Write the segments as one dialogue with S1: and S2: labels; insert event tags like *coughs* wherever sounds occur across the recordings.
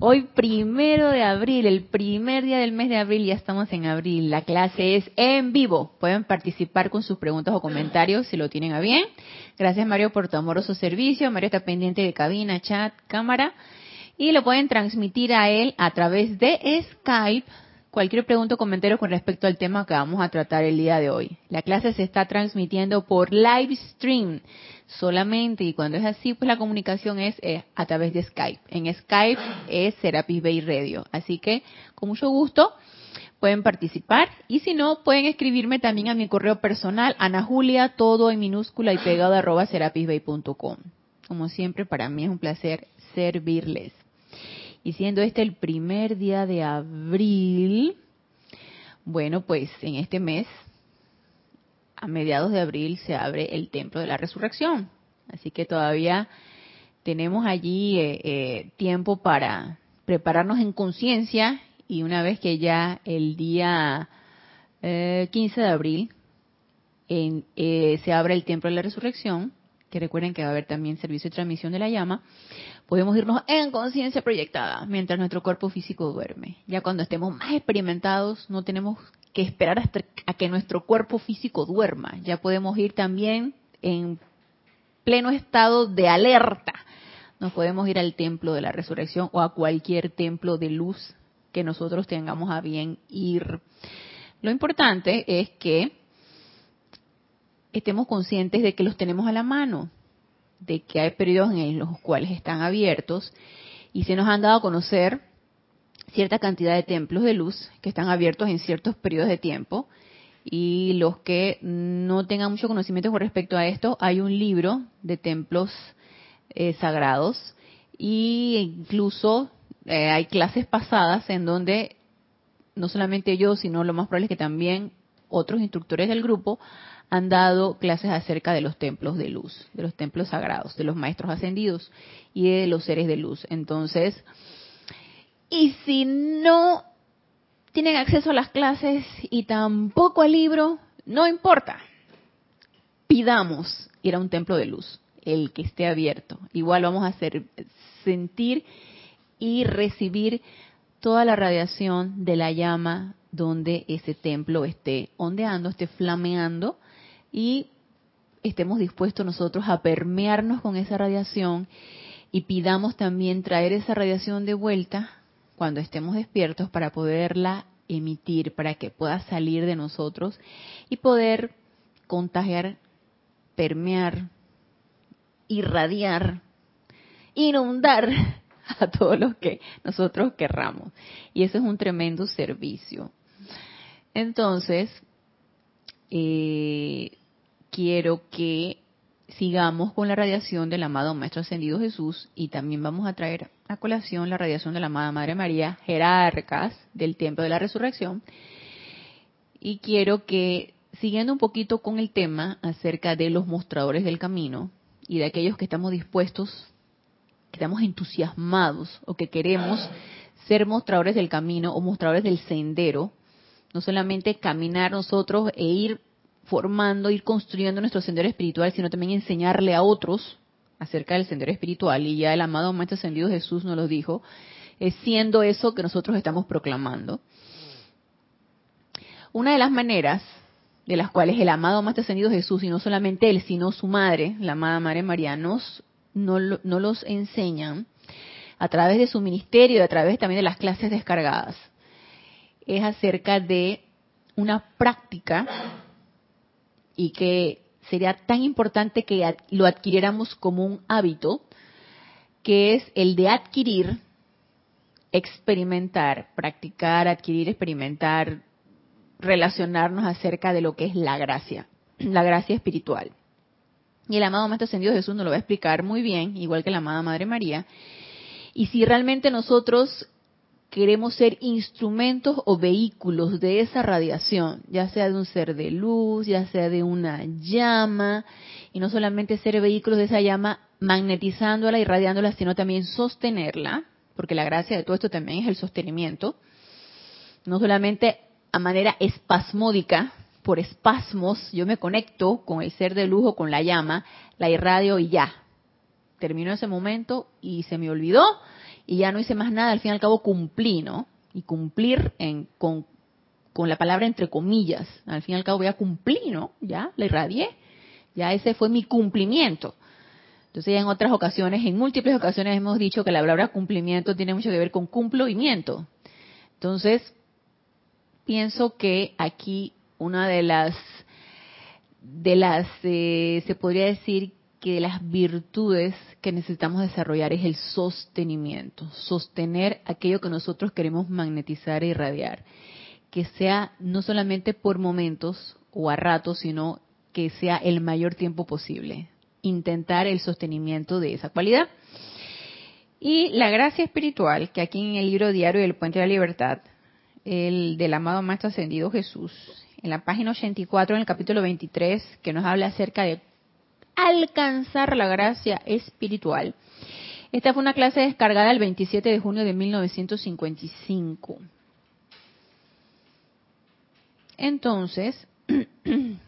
S1: Hoy primero de abril, el primer día del mes de abril, ya estamos en abril. La clase es en vivo. Pueden participar con sus preguntas o comentarios si lo tienen a bien. Gracias Mario por tu amoroso servicio. Mario está pendiente de cabina, chat, cámara. Y lo pueden transmitir a él a través de Skype cualquier pregunta o comentario con respecto al tema que vamos a tratar el día de hoy. La clase se está transmitiendo por live stream solamente y cuando es así, pues la comunicación es eh, a través de Skype. En Skype es Serapis Bay Radio. Así que con mucho gusto pueden participar y si no, pueden escribirme también a mi correo personal, Ana Julia, todo en minúscula y pegado arroba serapisbay.com. Como siempre, para mí es un placer servirles. Y siendo este el primer día de abril, bueno, pues en este mes, a mediados de abril, se abre el Templo de la Resurrección. Así que todavía tenemos allí eh, eh, tiempo para prepararnos en conciencia y una vez que ya el día 15 eh, de abril se abre el Templo de la Resurrección, que recuerden que va a haber también servicio de transmisión de la llama, podemos irnos en conciencia proyectada mientras nuestro cuerpo físico duerme. Ya cuando estemos más experimentados, no tenemos que esperar hasta a que nuestro cuerpo físico duerma. Ya podemos ir también en pleno estado de alerta. Nos podemos ir al templo de la resurrección o a cualquier templo de luz que nosotros tengamos a bien ir. Lo importante es que estemos conscientes de que los tenemos a la mano de que hay periodos en los cuales están abiertos y se nos han dado a conocer cierta cantidad de templos de luz que están abiertos en ciertos periodos de tiempo y los que no tengan mucho conocimiento con respecto a esto, hay un libro de templos eh, sagrados y incluso eh, hay clases pasadas en donde no solamente yo, sino lo más probable es que también otros instructores del grupo han dado clases acerca de los templos de luz, de los templos sagrados, de los maestros ascendidos y de los seres de luz. Entonces, y si no tienen acceso a las clases y tampoco al libro, no importa. Pidamos ir a un templo de luz, el que esté abierto. Igual vamos a sentir y recibir toda la radiación de la llama donde ese templo esté ondeando, esté flameando y estemos dispuestos nosotros a permearnos con esa radiación y pidamos también traer esa radiación de vuelta cuando estemos despiertos para poderla emitir, para que pueda salir de nosotros y poder contagiar, permear, irradiar, inundar *laughs* a todos los que nosotros querramos. Y eso es un tremendo servicio. Entonces, eh, quiero que sigamos con la radiación del amado Maestro Ascendido Jesús y también vamos a traer a colación la radiación de la amada Madre María, jerarcas del Templo de la Resurrección. Y quiero que, siguiendo un poquito con el tema acerca de los mostradores del camino y de aquellos que estamos dispuestos, que estamos entusiasmados o que queremos ser mostradores del camino o mostradores del sendero, no solamente caminar nosotros e ir formando, ir construyendo nuestro sendero espiritual, sino también enseñarle a otros acerca del sendero espiritual. Y ya el amado Maestro Ascendido Jesús nos lo dijo, siendo eso que nosotros estamos proclamando. Una de las maneras de las cuales el amado Maestro Ascendido Jesús, y no solamente él, sino su madre, la amada Madre María, nos, no, no los enseñan a través de su ministerio y a través también de las clases descargadas, es acerca de una práctica y que sería tan importante que lo adquiriéramos como un hábito, que es el de adquirir, experimentar, practicar, adquirir, experimentar, relacionarnos acerca de lo que es la gracia, *clears throat* la gracia espiritual. Y el amado Maestro Ascendido Jesús nos lo va a explicar muy bien, igual que la amada Madre María. Y si realmente nosotros queremos ser instrumentos o vehículos de esa radiación, ya sea de un ser de luz, ya sea de una llama, y no solamente ser vehículos de esa llama magnetizándola, irradiándola, sino también sostenerla, porque la gracia de todo esto también es el sostenimiento, no solamente a manera espasmódica, por espasmos, yo me conecto con el ser de luz o con la llama, la irradio y ya. Terminó ese momento y se me olvidó y ya no hice más nada, al fin y al cabo cumplí, ¿no? Y cumplir en, con, con la palabra entre comillas, al fin y al cabo voy a cumplir, ¿no? Ya, la irradié, ya ese fue mi cumplimiento. Entonces ya en otras ocasiones, en múltiples ocasiones hemos dicho que la palabra cumplimiento tiene mucho que ver con cumplimiento. Entonces, pienso que aquí una de las, de las, eh, se podría decir que de las virtudes que necesitamos desarrollar es el sostenimiento, sostener aquello que nosotros queremos magnetizar e irradiar, que sea no solamente por momentos o a ratos, sino que sea el mayor tiempo posible, intentar el sostenimiento de esa cualidad. Y la gracia espiritual, que aquí en el libro diario del Puente de la Libertad, el del amado Maestro Ascendido Jesús, en la página 84, en el capítulo 23, que nos habla acerca de alcanzar la gracia espiritual. Esta fue una clase descargada el 27 de junio de 1955. Entonces, *clears throat* él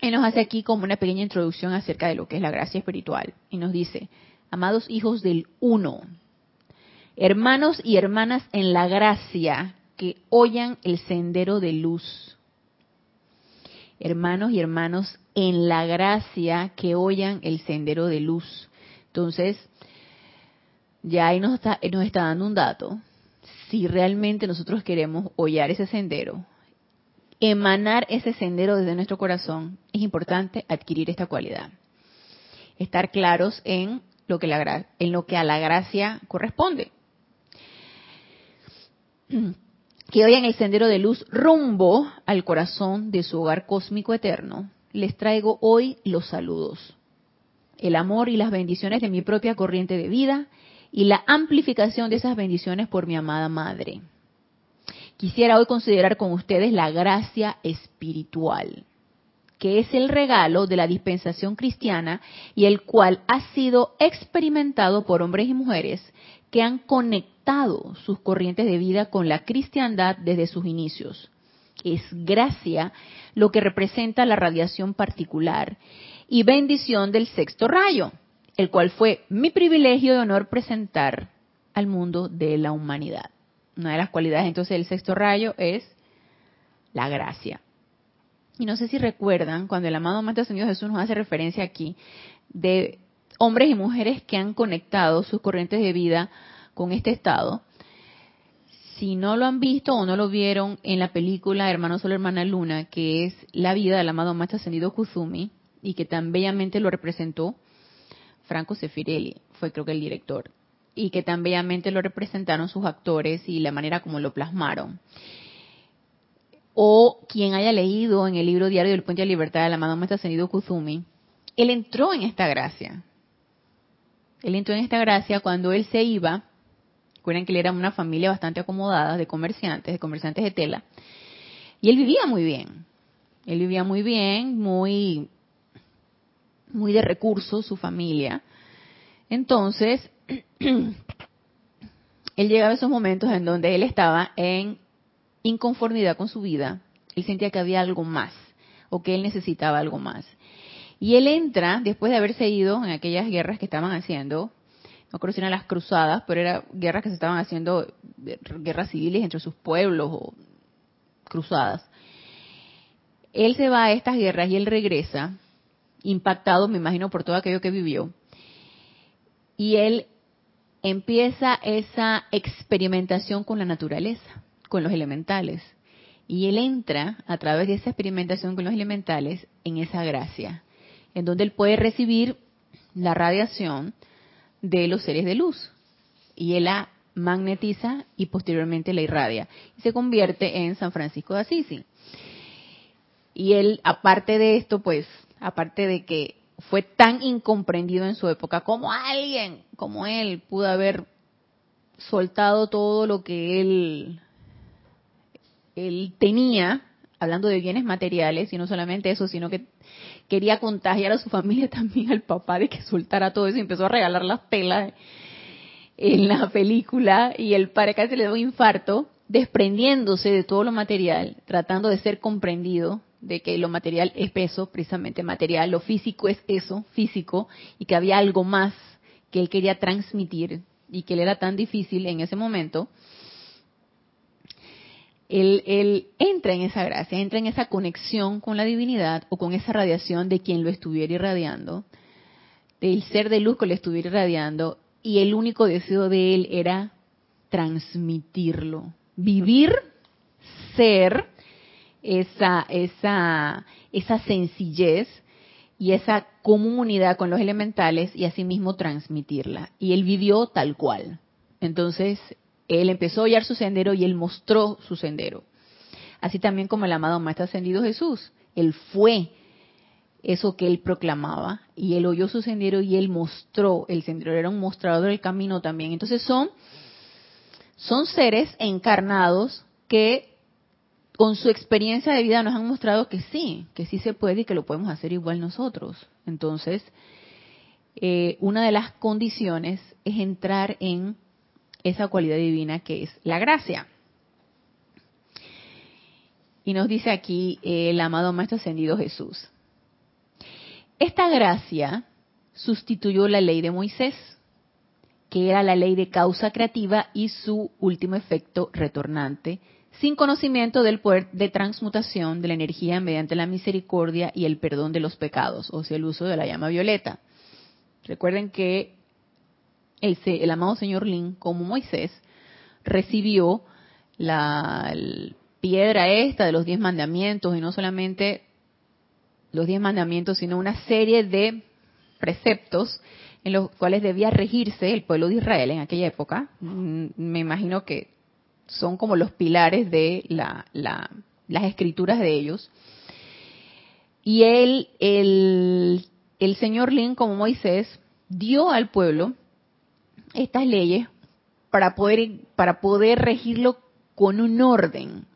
S1: nos hace aquí como una pequeña introducción acerca de lo que es la gracia espiritual. Y nos dice, amados hijos del uno, hermanos y hermanas en la gracia que oyan el sendero de luz hermanos y hermanos en la gracia que oyan el sendero de luz. Entonces, ya ahí nos está, nos está dando un dato. Si realmente nosotros queremos hollar ese sendero, emanar ese sendero desde nuestro corazón, es importante adquirir esta cualidad. Estar claros en lo que, la, en lo que a la gracia corresponde que en el sendero de luz rumbo al corazón de su hogar cósmico eterno, les traigo hoy los saludos, el amor y las bendiciones de mi propia corriente de vida y la amplificación de esas bendiciones por mi amada Madre. Quisiera hoy considerar con ustedes la gracia espiritual, que es el regalo de la dispensación cristiana y el cual ha sido experimentado por hombres y mujeres que han conectado sus corrientes de vida con la cristiandad desde sus inicios. Es gracia lo que representa la radiación particular y bendición del sexto rayo, el cual fue mi privilegio de honor presentar al mundo de la humanidad. Una de las cualidades entonces del sexto rayo es la gracia. Y no sé si recuerdan cuando el amado Maestro Señor Jesús nos hace referencia aquí de hombres y mujeres que han conectado sus corrientes de vida con este estado. Si no lo han visto o no lo vieron en la película Hermano Sol, Hermana Luna, que es la vida del amado Maestro Ascendido Kuzumi, y que tan bellamente lo representó Franco Sefirelli, fue creo que el director, y que tan bellamente lo representaron sus actores y la manera como lo plasmaron. O quien haya leído en el libro diario del Puente de Libertad del amado Maestro Ascendido Kuzumi, él entró en esta gracia. Él entró en esta gracia cuando él se iba, recuerden que él era una familia bastante acomodada de comerciantes, de comerciantes de tela, y él vivía muy bien. Él vivía muy bien, muy, muy de recursos, su familia. Entonces, *clears throat* él llegaba a esos momentos en donde él estaba en inconformidad con su vida, él sentía que había algo más o que él necesitaba algo más. Y él entra, después de haberse ido en aquellas guerras que estaban haciendo, no creo las cruzadas, pero eran guerras que se estaban haciendo, guerras civiles entre sus pueblos o cruzadas. Él se va a estas guerras y él regresa, impactado, me imagino, por todo aquello que vivió. Y él empieza esa experimentación con la naturaleza, con los elementales. Y él entra, a través de esa experimentación con los elementales, en esa gracia en donde él puede recibir la radiación de los seres de luz. Y él la magnetiza y posteriormente la irradia. Y se convierte en San Francisco de Asís. Y él, aparte de esto, pues, aparte de que fue tan incomprendido en su época como alguien como él pudo haber soltado todo lo que él, él tenía, hablando de bienes materiales, y no solamente eso, sino que quería contagiar a su familia *laughs* también, al papá, de que soltara todo eso y empezó a regalar las pelas en la película y el padre casi le dio un infarto, desprendiéndose de todo lo material, tratando de ser comprendido de que lo material es peso, precisamente material, lo físico es eso, físico, y que había algo más que él quería transmitir y que le era tan difícil en ese momento, él, él, entra en esa gracia, entra en esa conexión con la divinidad o con esa radiación de quien lo estuviera irradiando, del ser de luz que lo estuviera irradiando, y el único deseo de él era transmitirlo, vivir, ser esa, esa, esa sencillez y esa comunidad con los elementales y asimismo transmitirla. Y él vivió tal cual. Entonces, él empezó a hallar su sendero y él mostró su sendero. Así también como el amado Maestro Ascendido Jesús. Él fue eso que él proclamaba y él oyó su sendero y él mostró el sendero, era un mostrador del camino también. Entonces son, son seres encarnados que con su experiencia de vida nos han mostrado que sí, que sí se puede y que lo podemos hacer igual nosotros. Entonces, eh, una de las condiciones es entrar en esa cualidad divina que es la gracia. Y nos dice aquí el amado Maestro Ascendido Jesús. Esta gracia sustituyó la ley de Moisés, que era la ley de causa creativa y su último efecto retornante, sin conocimiento del poder de transmutación de la energía mediante la misericordia y el perdón de los pecados, o sea, el uso de la llama violeta. Recuerden que el, el amado señor Lin, como Moisés, recibió la piedra esta de los diez mandamientos y no solamente los diez mandamientos, sino una serie de preceptos en los cuales debía regirse el pueblo de Israel en aquella época. Mm, me imagino que son como los pilares de las escrituras de ellos. Y él, el señor Lin, como Moisés, dio al pueblo estas leyes para poder, para poder regirlo con un orden,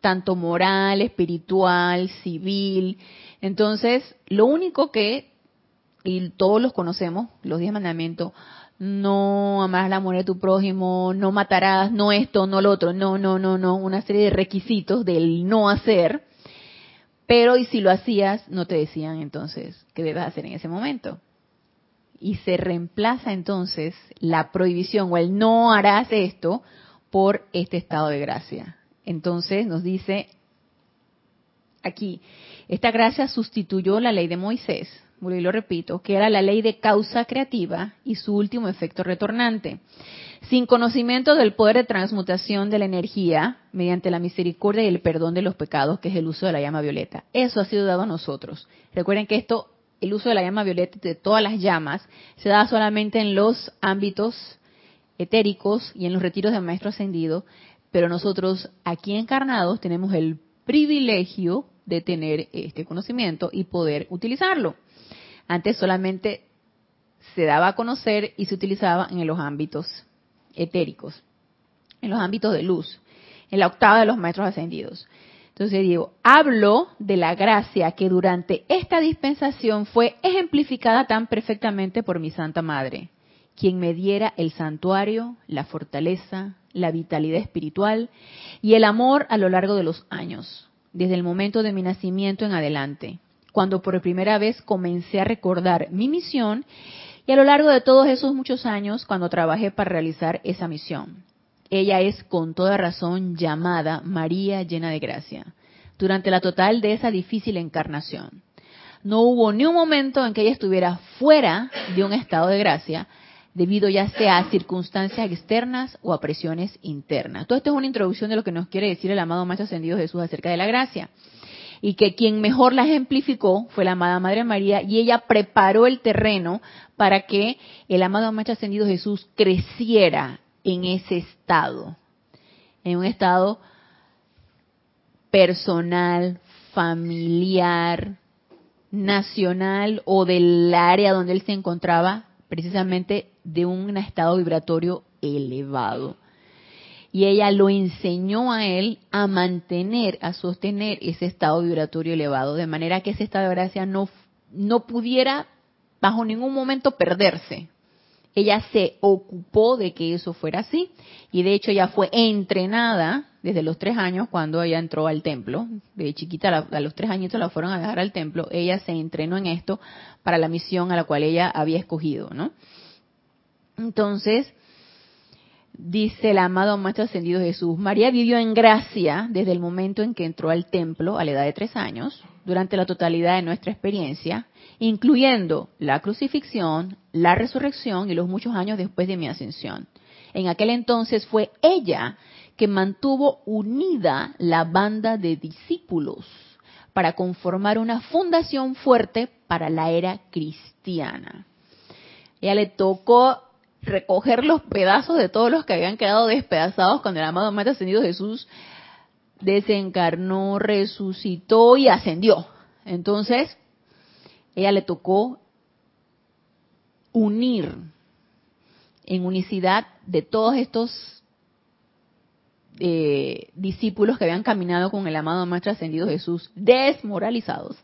S1: tanto moral, espiritual, civil, entonces, lo único que, y todos los conocemos, los diez mandamientos, no amarás la mujer de tu prójimo, no matarás, no esto, no lo otro, no, no, no, no, una serie de requisitos del no hacer, pero y si lo hacías, no te decían entonces qué debes hacer en ese momento. Y se reemplaza entonces la prohibición o el no harás esto por este estado de gracia. Entonces nos dice aquí, esta gracia sustituyó la ley de Moisés, y lo repito, que era la ley de causa creativa y su último efecto retornante. Sin conocimiento del poder de transmutación de la energía mediante la misericordia y el perdón de los pecados, que es el uso de la llama violeta. Eso ha sido dado a nosotros. Recuerden que esto, el uso de la llama violeta de todas las llamas, se da solamente en los ámbitos etéricos y en los retiros de maestro ascendido, pero nosotros aquí encarnados tenemos el privilegio de tener este conocimiento y poder utilizarlo. Antes solamente se daba a conocer y se utilizaba en los ámbitos etéricos, en los ámbitos de luz, en la octava de los maestros ascendidos. Entonces digo, hablo de la gracia que durante esta dispensación fue ejemplificada tan perfectamente por mi Santa Madre, quien me diera el santuario, la fortaleza, la vitalidad espiritual y el amor a lo largo de los años desde el momento de mi nacimiento en adelante, cuando por primera vez comencé a recordar mi misión y a lo largo de todos esos muchos años cuando trabajé para realizar esa misión. Ella es con toda razón llamada María llena de gracia, durante la total de esa difícil encarnación. No hubo ni un momento en que ella estuviera fuera de un estado de gracia, debido ya sea a circunstancias externas o a presiones internas. Todo esto es una introducción de lo que nos quiere decir el amado Maestro Ascendido Jesús acerca de la gracia. Y que quien mejor la ejemplificó fue la amada Madre María y ella preparó el terreno para que el amado Maestro Ascendido Jesús creciera en ese estado, en un estado personal, familiar, nacional o del área donde él se encontraba precisamente de un estado vibratorio elevado. Y ella lo enseñó a él a mantener, a sostener ese estado vibratorio elevado, de manera que ese estado de gracia no, no pudiera bajo ningún momento perderse. Ella se ocupó de que eso fuera así y de hecho ella fue entrenada desde los tres años cuando ella entró al templo. De chiquita, a los tres añitos la fueron a dejar al templo. Ella se entrenó en esto para la misión a la cual ella había escogido, ¿no? Entonces, dice el amado Maestro Ascendido Jesús, María vivió en gracia desde el momento en que entró al templo a la edad de tres años, durante la totalidad de nuestra experiencia, incluyendo la crucifixión, la resurrección y los muchos años después de mi ascensión. En aquel entonces fue ella que mantuvo unida la banda de discípulos para conformar una fundación fuerte para la era cristiana. Ella le tocó recoger los pedazos de todos los que habían quedado despedazados cuando el amado Maestro Ascendido Jesús desencarnó, resucitó y ascendió. Entonces, ella le tocó unir en unicidad de todos estos eh, discípulos que habían caminado con el amado Maestro Ascendido Jesús, desmoralizados,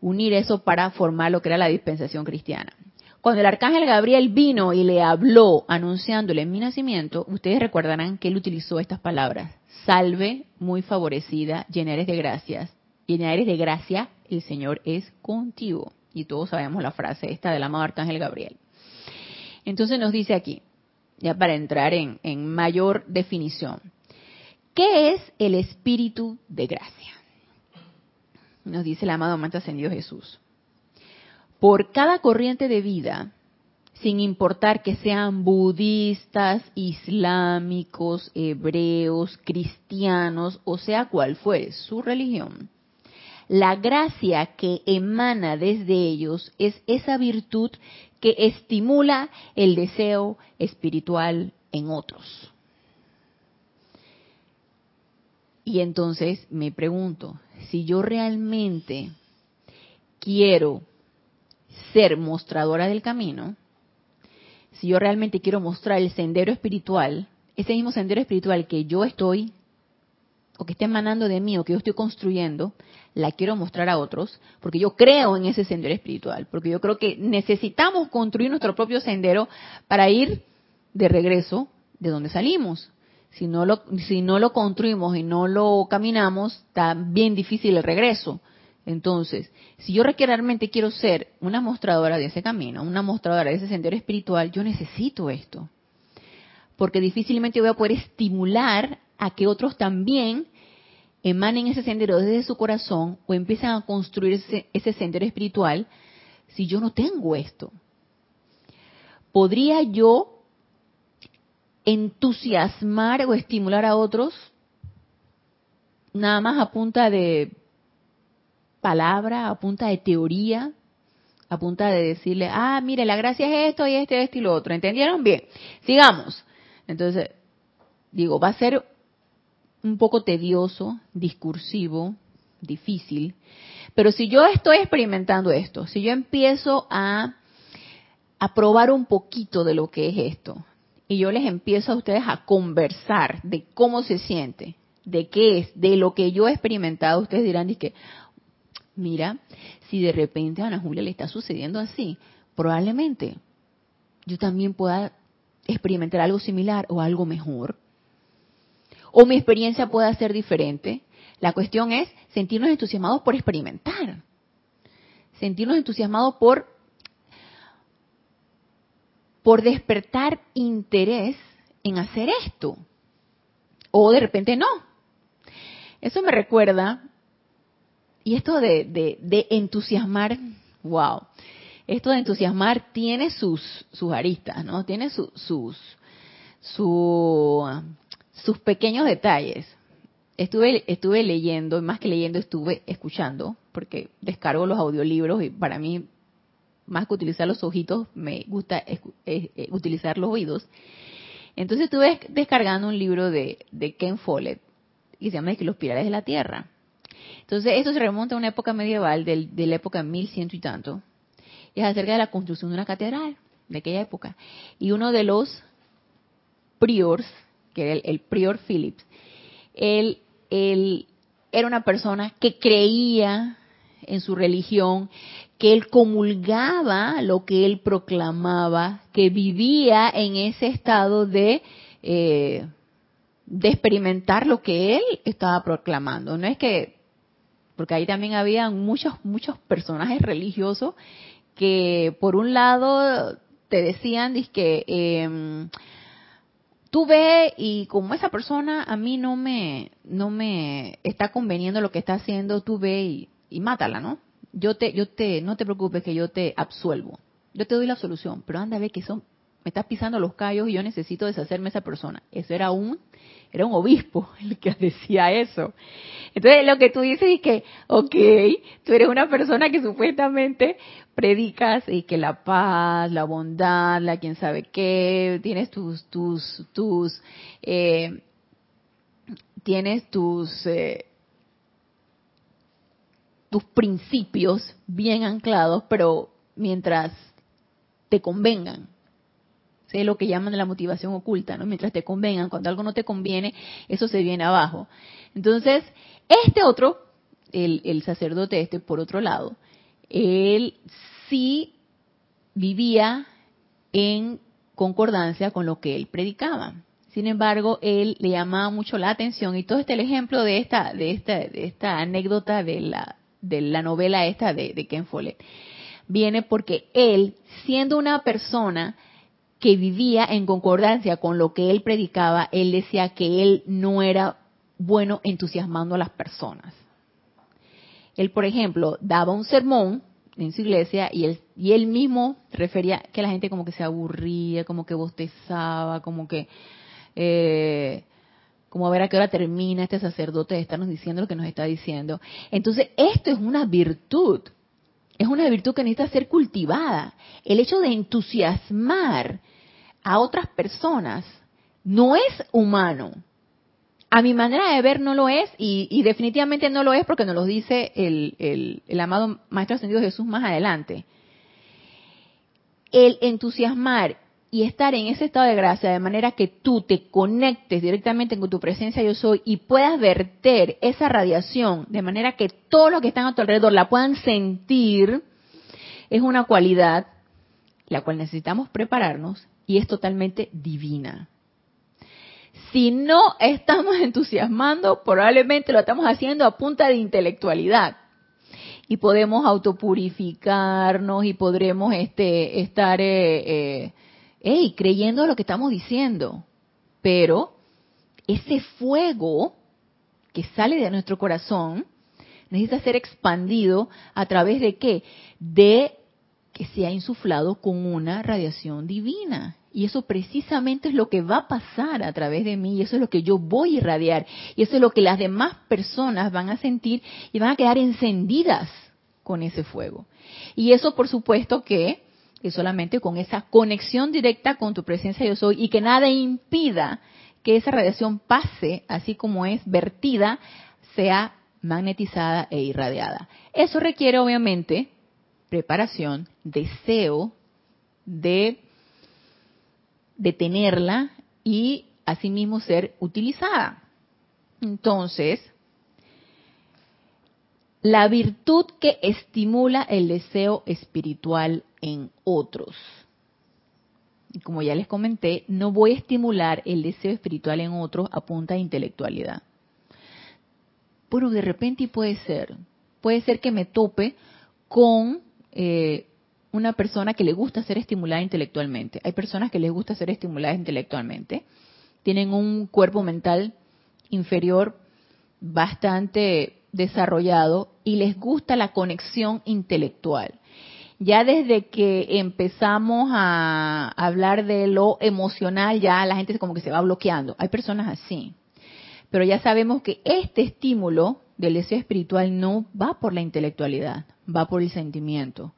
S1: unir eso para formar lo que era la dispensación cristiana. Cuando el arcángel Gabriel vino y le habló anunciándole mi nacimiento, ustedes recordarán que él utilizó estas palabras. Salve, muy favorecida, llena eres de gracias. Llena eres de gracia, el Señor es contigo. Y todos sabemos la frase esta del amado Arcángel Gabriel. Entonces nos dice aquí, ya para entrar en, mayor definición, ¿qué es el espíritu de gracia? Nos dice el amado Maestro Ascendido Jesús. Por cada corriente de vida, sin importar que sean budistas, islámicos, hebreos, cristianos, o sea cual fuere su religión, la gracia que emana desde ellos es esa virtud que estimula el deseo espiritual en otros. Y entonces me pregunto, si yo realmente quiero ser mostradora del camino, si yo realmente quiero mostrar el sendero espiritual, ese mismo sendero espiritual que yo estoy o que esté emanando de mí o que yo estoy construyendo, la quiero mostrar a otros, porque yo creo en ese sendero espiritual, porque yo creo que necesitamos construir nuestro propio sendero para ir de regreso de donde salimos. Si no lo, si no lo construimos y no lo caminamos, está bien difícil el regreso. Entonces, si yo realmente quiero ser una mostradora de ese camino, una mostradora de ese sendero espiritual, yo necesito esto. Porque difícilmente voy a poder estimular a que otros también emanen ese sendero desde su corazón o empiecen a construir ese, sendero espiritual si yo no tengo esto. ¿Podría yo entusiasmar o estimular a otros nada más a punta de palabra, a punta de teoría, a punta de decirle, ah, mire, la gracia es esto y este, esto y lo otro. ¿Entendieron bien? Sigamos. Entonces, digo, va a ser un poco tedioso, discursivo, difícil. Pero si yo estoy experimentando esto, si yo empiezo a, a probar un poquito de lo que es esto, y yo les empiezo a ustedes a conversar de cómo se siente, de qué es, de lo que yo he experimentado, ustedes dirán, que, mira, si de repente a Ana Julia le está sucediendo así, probablemente yo también pueda experimentar algo similar o algo mejor o mi experiencia pueda ser diferente. La cuestión es sentirnos entusiasmados por experimentar, sentirnos entusiasmados por por despertar interés en hacer esto. O de repente no. Eso me recuerda, y esto de, de, entusiasmar, wow, esto de entusiasmar tiene sus, sus aristas, ¿no? Tiene sus, su, sus pequeños detalles. Estuve, estuve leyendo, más que leyendo, estuve escuchando, porque descargo los audiolibros y para mí, más que utilizar los ojitos, me gusta eh, utilizar los oídos. Entonces estuve descargando un libro de, Ken Follett y se llama Los Pilares de la Tierra. Entonces esto se remonta a una época medieval, de la época mil ciento y tanto, y es acerca de la construcción de una catedral de aquella época. Y uno de los priors, que era el, prior Phillips, él, él era una persona que creía en su religión, que él comulgaba lo que él proclamaba, que vivía en ese estado de, eh, de experimentar lo que él estaba proclamando. No es que, porque ahí también había muchos, muchos personajes religiosos que por un lado te decían, que eh, tú ve y como esa persona a mí no me, no me está conveniendo lo que está haciendo, tú ve y, y mátala, ¿no? Yo te, yo te, no te preocupes que yo te absuelvo. Yo te doy la solución, pero anda a ver que son, me estás pisando los callos y yo necesito deshacerme de esa persona. Eso era un, era un obispo *laughs* el que decía eso. Entonces lo que tú dices es que, ok, tú eres una persona que supuestamente predicas y que la paz, la bondad, la quién sabe qué, tienes tus, tus, tus, eh, tienes tus, eh, tus principios bien anclados, pero mientras te convengan. Lo que llaman la motivación oculta, ¿no? Mientras te convengan, cuando algo no te conviene, eso se viene abajo. Entonces, este otro, el, el sacerdote este, por otro lado, él sí vivía en concordancia con lo que él predicaba. Sin embargo, él le llamaba mucho la atención y todo este el ejemplo de esta de esta de esta anécdota de la de la novela esta de, de Ken Follett viene porque él, siendo una persona que vivía en concordancia con lo que él predicaba, él decía que él no era bueno entusiasmando a las personas. Él, por ejemplo, daba un sermón en su iglesia y él, y él mismo refería que la gente como que se aburría, como que bostezaba, como que... Eh, como a ver a qué hora termina este sacerdote de estarnos diciendo lo que nos está diciendo. Entonces, esto es una virtud, es una virtud que necesita ser cultivada. El hecho de entusiasmar a otras personas no es humano a mi manera de ver no lo es y, definitivamente no lo es porque nos lo dice el, el amado Maestro Ascendido Jesús más adelante. El entusiasmar y estar en ese estado de gracia de manera que tú te conectes directamente con tu presencia yo soy y puedas verter esa radiación de manera que todos los que están a tu alrededor la puedan sentir, es una cualidad la cual necesitamos prepararnos y es totalmente divina. Si no estamos *laughs* entusiasmando, probablemente lo estamos haciendo a punta de intelectualidad. Y podemos autopurificarnos y podremos este, estar eh, eh, creyendo lo que estamos diciendo. Pero ese fuego que sale de nuestro corazón necesita ser expandido a través de qué? De que sea insuflado con una radiación divina. Y eso precisamente es lo que va a pasar a través de mí y eso es lo que yo voy a irradiar. Y eso es lo que las demás personas van a sentir y van a quedar encendidas con ese fuego. Y eso por supuesto que es solamente con esa conexión directa con tu presencia yo soy y que nada impida que esa radiación pase así como es vertida, sea magnetizada e irradiada. Eso requiere obviamente preparación, deseo de detenerla y asimismo ser utilizada. Entonces, la virtud que estimula el deseo espiritual en otros. Y como ya les comenté, no voy a estimular el deseo espiritual en otros a punta de intelectualidad. Pero de repente puede ser. Puede ser que me tope con eh, una persona que le gusta ser estimulada intelectualmente. Hay personas que les gusta ser estimuladas intelectualmente. Tienen un cuerpo mental inferior bastante desarrollado y les gusta la conexión intelectual. Ya desde que empezamos a hablar de lo emocional, ya la gente como que se va bloqueando. Hay personas así. Pero ya sabemos que este estímulo del deseo espiritual no va por la intelectualidad, va por el sentimiento.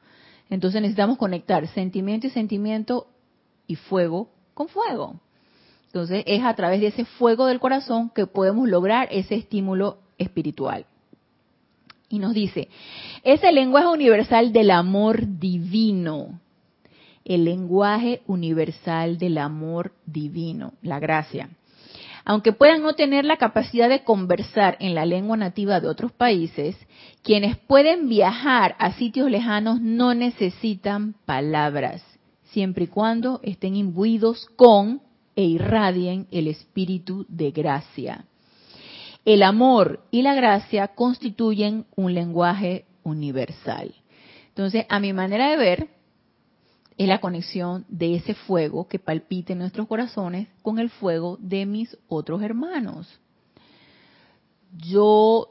S1: Entonces necesitamos conectar sentimiento y sentimiento y fuego con fuego. Entonces es a través de ese fuego del corazón que podemos lograr ese estímulo espiritual. Y nos dice, es el lenguaje universal del amor divino. el lenguaje universal del amor divino, la gracia. Aunque puedan no tener la capacidad de conversar en la lengua nativa de otros países, quienes pueden viajar a sitios lejanos no necesitan palabras, siempre y cuando estén imbuidos con e irradien el espíritu de gracia. El amor y la gracia constituyen un lenguaje universal. Entonces, a mi manera de ver, es la conexión de ese fuego que palpita en nuestros corazones con el fuego de mis otros hermanos. Yo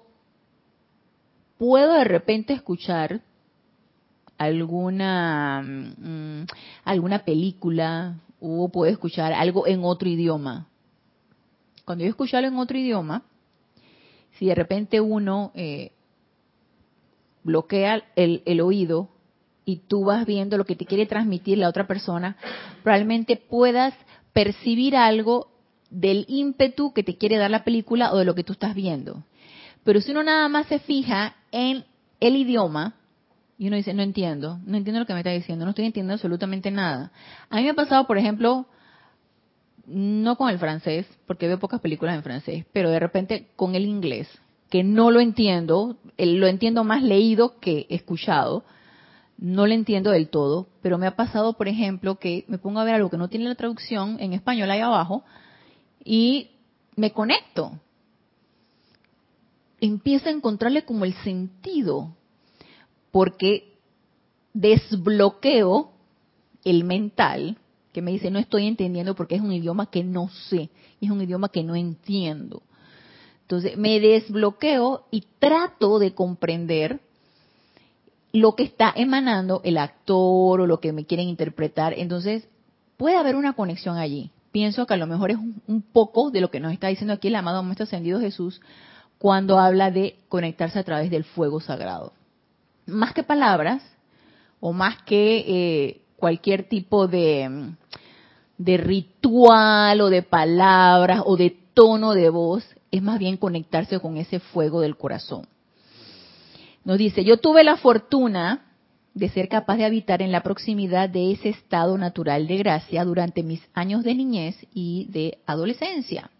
S1: puedo de repente escuchar alguna mm, alguna película o puedo escuchar algo en otro idioma. Cuando yo escucho algo en otro idioma, si de repente uno eh, bloquea el, el oído y tú vas viendo lo que te quiere transmitir la otra persona, probablemente puedas percibir algo del ímpetu que te quiere dar la película o de lo que tú estás viendo. Pero si uno nada más se fija en el idioma, y uno dice, no entiendo, no entiendo lo que me está diciendo, no estoy entendiendo absolutamente nada. A mí me ha pasado, por ejemplo, no con el francés, porque veo pocas películas en francés, pero de repente con el inglés, que no lo entiendo, lo entiendo más leído que escuchado, no lo entiendo del todo, pero me ha pasado, por ejemplo, que me pongo a ver algo que no tiene la traducción en español ahí abajo y me conecto. Empiezo a encontrarle como el sentido, porque desbloqueo el mental que me dice no estoy entendiendo porque es un idioma que no sé, es un idioma que no entiendo. Entonces me desbloqueo y trato de comprender lo que está emanando el actor o lo que me quieren interpretar. Entonces, puede haber una conexión allí. Pienso que a lo mejor es un poco de lo que nos está diciendo aquí el amado Maestro Ascendido Jesús cuando habla de conectarse a través del fuego sagrado. Más que palabras, o más que eh, cualquier tipo de, de ritual o de palabras o de tono de voz, es más bien conectarse con ese fuego del corazón. Nos dice, yo tuve la fortuna de ser capaz de habitar en la proximidad de ese estado natural de gracia durante mis años de niñez y de adolescencia,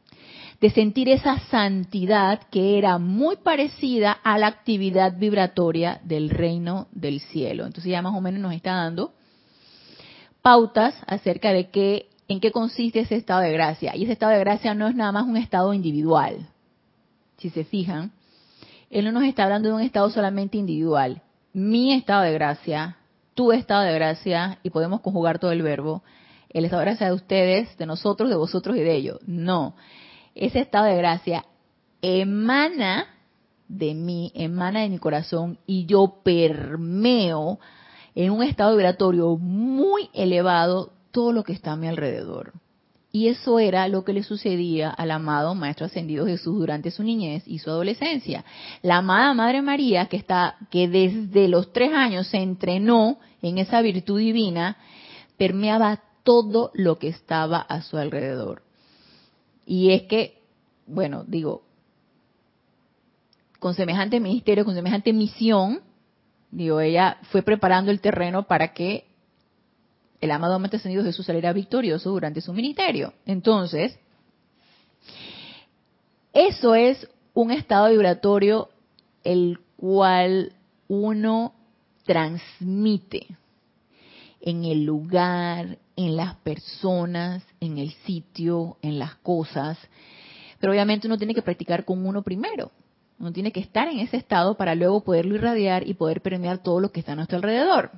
S1: de sentir esa santidad que era muy parecida a la actividad vibratoria del reino del cielo. Entonces ya más o menos nos está dando pautas acerca de qué, en qué consiste ese estado de gracia. Y ese estado de gracia no es nada más un estado individual. Si se fijan, él no nos está hablando de un estado solamente individual. Mi estado de gracia, tu estado de gracia, y podemos conjugar todo el verbo, el estado de gracia de ustedes, de nosotros, de vosotros y de ellos. No. Ese estado de gracia emana de mí, emana de mi corazón y yo permeo en un estado vibratorio muy elevado todo lo que está a mi alrededor. Y eso era lo que le sucedía al amado Maestro Ascendido Jesús durante su niñez y su adolescencia. La amada Madre María, que, está, que desde los tres años se entrenó en esa virtud divina, permeaba todo lo que estaba a su alrededor. Y es que, bueno, digo, con semejante ministerio, con semejante misión, digo, ella fue preparando el terreno para que el amado Maestro Ascendido Jesús saliera victorioso durante su ministerio. Entonces, eso es un estado vibratorio el cual uno transmite en el lugar, en las personas, en el sitio, en las cosas. Pero obviamente uno tiene que practicar con uno primero. Uno tiene que estar en ese estado para luego poderlo irradiar y poder permear todo lo que está a nuestro alrededor.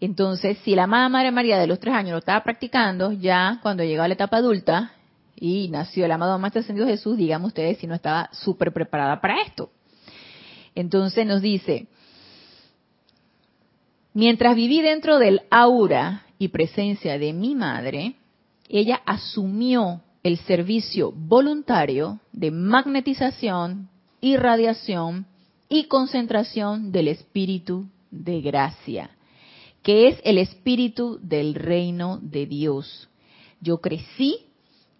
S1: Entonces, si la amada Madre María de los tres años lo estaba practicando, ya cuando llegó a la etapa adulta y nació el amado Maestro Ascendido Jesús, digamos ustedes si no estaba súper preparada para esto. Entonces nos dice, mientras viví dentro del aura y presencia de mi madre, ella asumió el servicio voluntario de magnetización, irradiación y concentración del espíritu de gracia que es el espíritu del reino de Dios. Yo crecí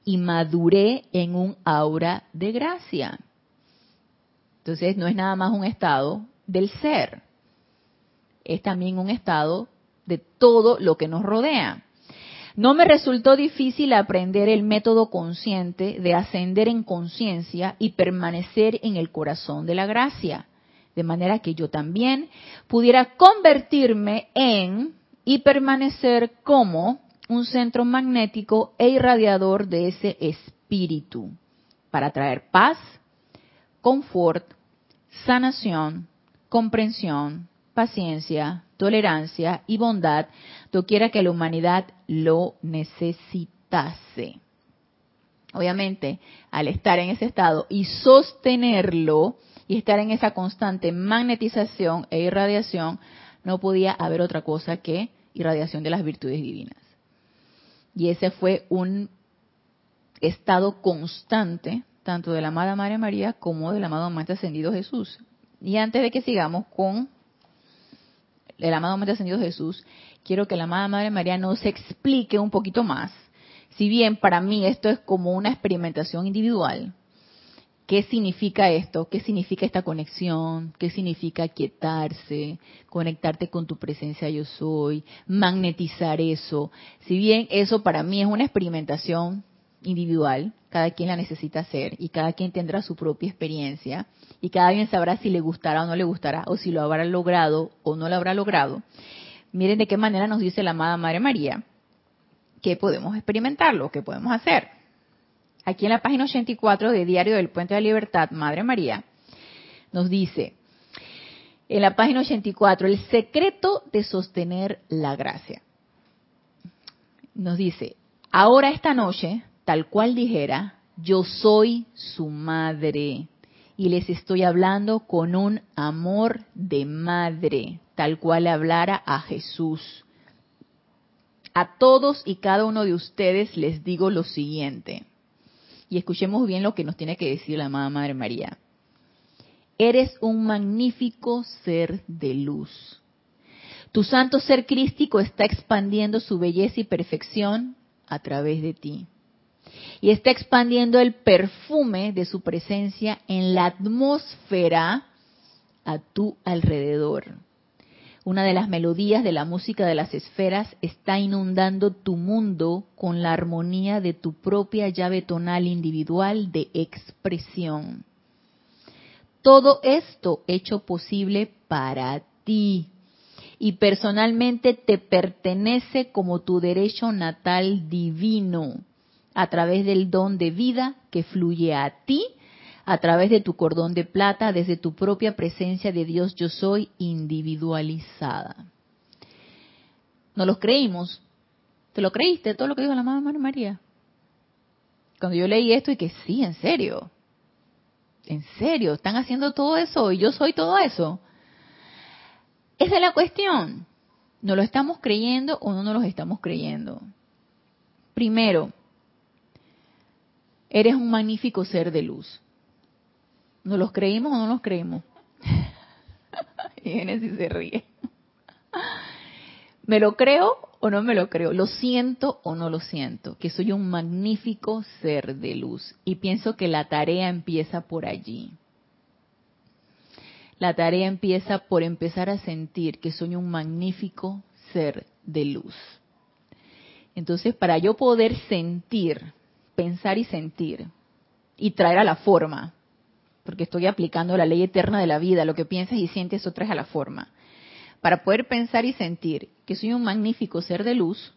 S1: y maduré en un aura de gracia. Entonces no es nada más un estado del ser, es también un estado de todo lo que nos rodea. No me resultó difícil aprender el método consciente de ascender en conciencia y permanecer en el corazón de la gracia, de manera que yo también pudiera convertirme en y permanecer como un centro magnético e irradiador de ese espíritu para traer paz, confort, sanación, comprensión, paciencia, tolerancia y bondad, doquiera que la humanidad lo necesitase. Obviamente, al estar en ese estado y sostenerlo y estar en esa constante magnetización e irradiación, no podía haber otra cosa que irradiación de las virtudes divinas. Y ese fue un estado constante, tanto de la amada Madre María como del amado Maestro Ascendido Jesús. Y antes de que sigamos con el amado Maestro Ascendido Jesús, quiero que la amada Madre María nos explique un poquito más. Si bien para mí esto es como una experimentación individual, ¿Qué significa esto? ¿Qué significa esta conexión? ¿Qué significa quietarse? Conectarte con tu presencia yo soy, magnetizar eso. Si bien eso para mí es una experimentación individual, cada quien la necesita hacer y cada quien tendrá su propia experiencia y cada quien sabrá si le gustará o no le gustará o si lo habrá logrado o no lo habrá logrado. Miren de qué manera nos dice la amada Madre María que podemos experimentarlo, que podemos hacer aquí en la página 84 de Diario del Puente de la Libertad, Madre María, nos dice, en la página 84, el secreto de sostener la gracia. Nos dice, ahora esta noche, tal cual dijera, yo soy su madre y les estoy hablando con un amor de madre, tal cual hablara a Jesús. A todos y cada uno de ustedes les digo lo siguiente y escuchemos bien lo que nos tiene que decir la amada Madre María. Eres un magnífico ser de luz. Tu santo ser crístico está expandiendo su belleza y perfección a través de ti. Y está expandiendo el perfume de su presencia en la atmósfera a tu alrededor. Una de las melodías de la música de las esferas está inundando tu mundo con la armonía de tu propia llave tonal individual de expresión. Todo esto hecho posible para ti y personalmente te pertenece como tu derecho natal divino a través del don de vida que fluye a ti a través de tu cordón de plata, desde tu propia presencia de Dios yo soy individualizada. No los creímos. ¿Te lo creíste todo lo que dijo la Madre María? Cuando yo leí esto y que sí, en serio. En serio, están haciendo todo eso y yo soy todo eso. Esa es la cuestión. ¿No lo estamos creyendo o no nos lo estamos creyendo? Primero, eres un magnífico ser de luz. ¿Nos los creímos o no nos creímos? *laughs* y Génesis se ríe. ¿Me lo creo o no me lo creo? ¿Lo siento o no lo siento? Que soy un magnífico ser de luz. Y pienso que la tarea empieza por allí. La tarea empieza por empezar a sentir que soy un magnífico ser de luz. Entonces, para yo poder sentir, pensar y sentir, y traer a la forma porque estoy aplicando la ley eterna de la vida, lo que piensas y sientes eso traes a la forma. Para poder pensar y sentir que soy un magnífico ser de luz,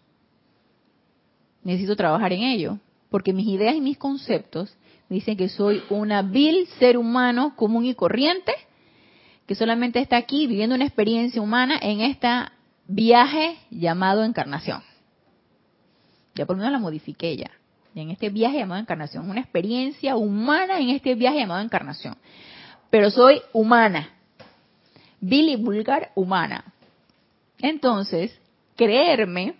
S1: necesito trabajar en ello, porque mis ideas y mis conceptos me dicen que soy una vil ser humano común y corriente, que solamente está aquí viviendo una experiencia humana en este viaje llamado encarnación. Ya por lo menos la modifiqué ya en este viaje llamado encarnación, una experiencia humana en este viaje llamado encarnación. Pero soy humana, Billy vulgar humana. Entonces, creerme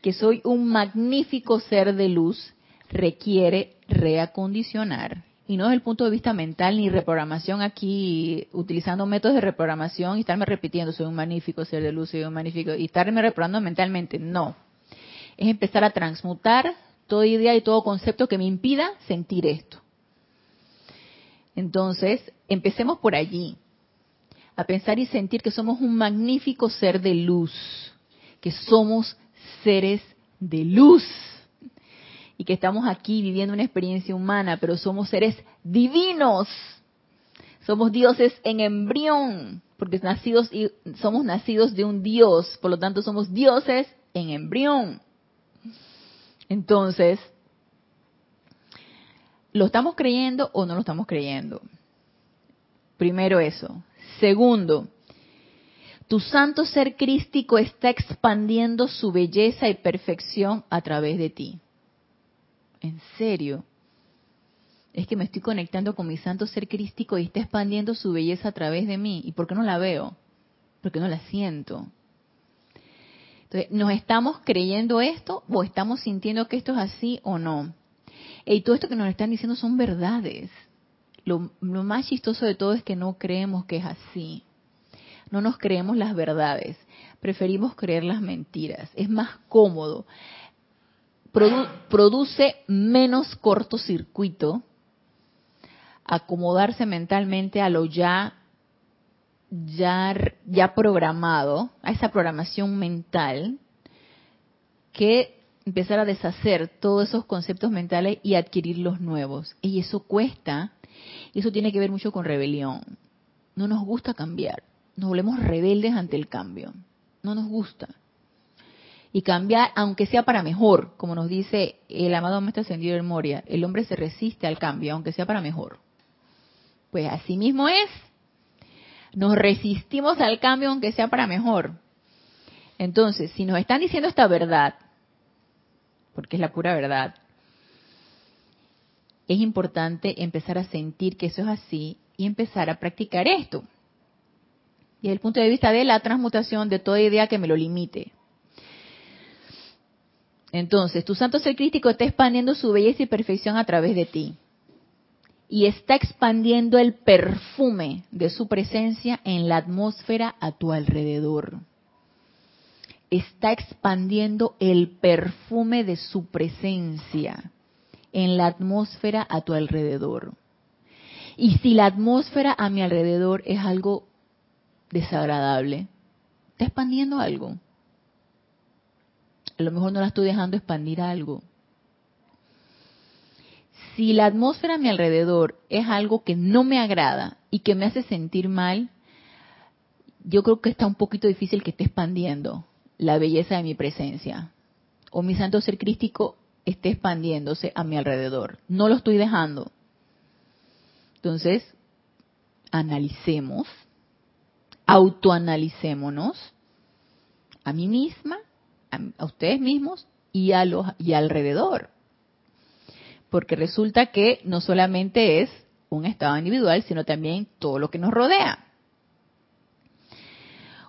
S1: que soy un magnífico ser de luz requiere reacondicionar. Y no desde el punto de vista mental ni reprogramación aquí, utilizando métodos de reprogramación y estarme repitiendo, soy un magnífico ser de luz, soy un magnífico, y estarme reprogramando mentalmente. No. Es empezar a transmutar toda idea y todo concepto que me impida sentir esto. Entonces, empecemos por allí, a pensar y sentir que somos un magnífico ser de luz, que somos seres de luz y que estamos aquí viviendo una experiencia humana, pero somos seres divinos. Somos dioses en embrión, porque nacidos y somos nacidos de un dios, por lo tanto somos dioses en embrión. Entonces, ¿lo estamos creyendo o no lo estamos creyendo? Primero eso. Segundo, tu santo ser crístico está expandiendo su belleza y perfección a través de ti. En serio. Es que me estoy conectando con mi santo ser crístico y está expandiendo su belleza a través de mí. ¿Y por qué no la veo? Porque no la siento. Entonces, ¿nos estamos creyendo esto o estamos sintiendo que esto es así o no? Y todo esto que nos están diciendo son verdades. Lo, lo más chistoso de todo es que no creemos que es así no nos creemos las verdades, preferimos creer las mentiras. Es más cómodo, produce menos cortocircuito acomodarse mentalmente a lo ya, ya, ya programado, a esa programación mental, que empezar a deshacer todos esos conceptos mentales y adquirir los nuevos. Y eso cuesta, y eso tiene que ver mucho con rebelión. No nos gusta cambiar nos volvemos rebeldes ante el cambio. No nos gusta. Y cambiar, aunque sea para mejor, como nos dice el amado Maestro Ascendido de Moria, el hombre se resiste al cambio, aunque sea para mejor. Pues así mismo es. Nos resistimos al cambio, aunque sea para mejor. Entonces, si nos están diciendo esta verdad, porque es la pura verdad, es importante empezar a sentir que eso es así y empezar a practicar esto desde el punto de vista de la transmutación de toda idea que me lo limite. Entonces, tu santo ser crístico está expandiendo su belleza y perfección a través de ti. Y está expandiendo el perfume de su presencia en la atmósfera a tu alrededor. Está expandiendo el perfume de su presencia en la atmósfera a tu alrededor. Y si la atmósfera a mi alrededor es algo desagradable, está expandiendo algo. A lo mejor no la estoy dejando expandir algo. Si la atmósfera a mi alrededor es algo que no me agrada y que me hace sentir mal, yo creo que está un poquito difícil que esté expandiendo la belleza de mi presencia. O mi santo ser crístico esté expandiéndose a mi alrededor. No lo estoy dejando. Entonces, analicemos autoanalicémonos a mí misma, a, ustedes mismos y, a los, y alrededor. Porque resulta que no solamente es un estado individual, sino también todo lo que nos rodea.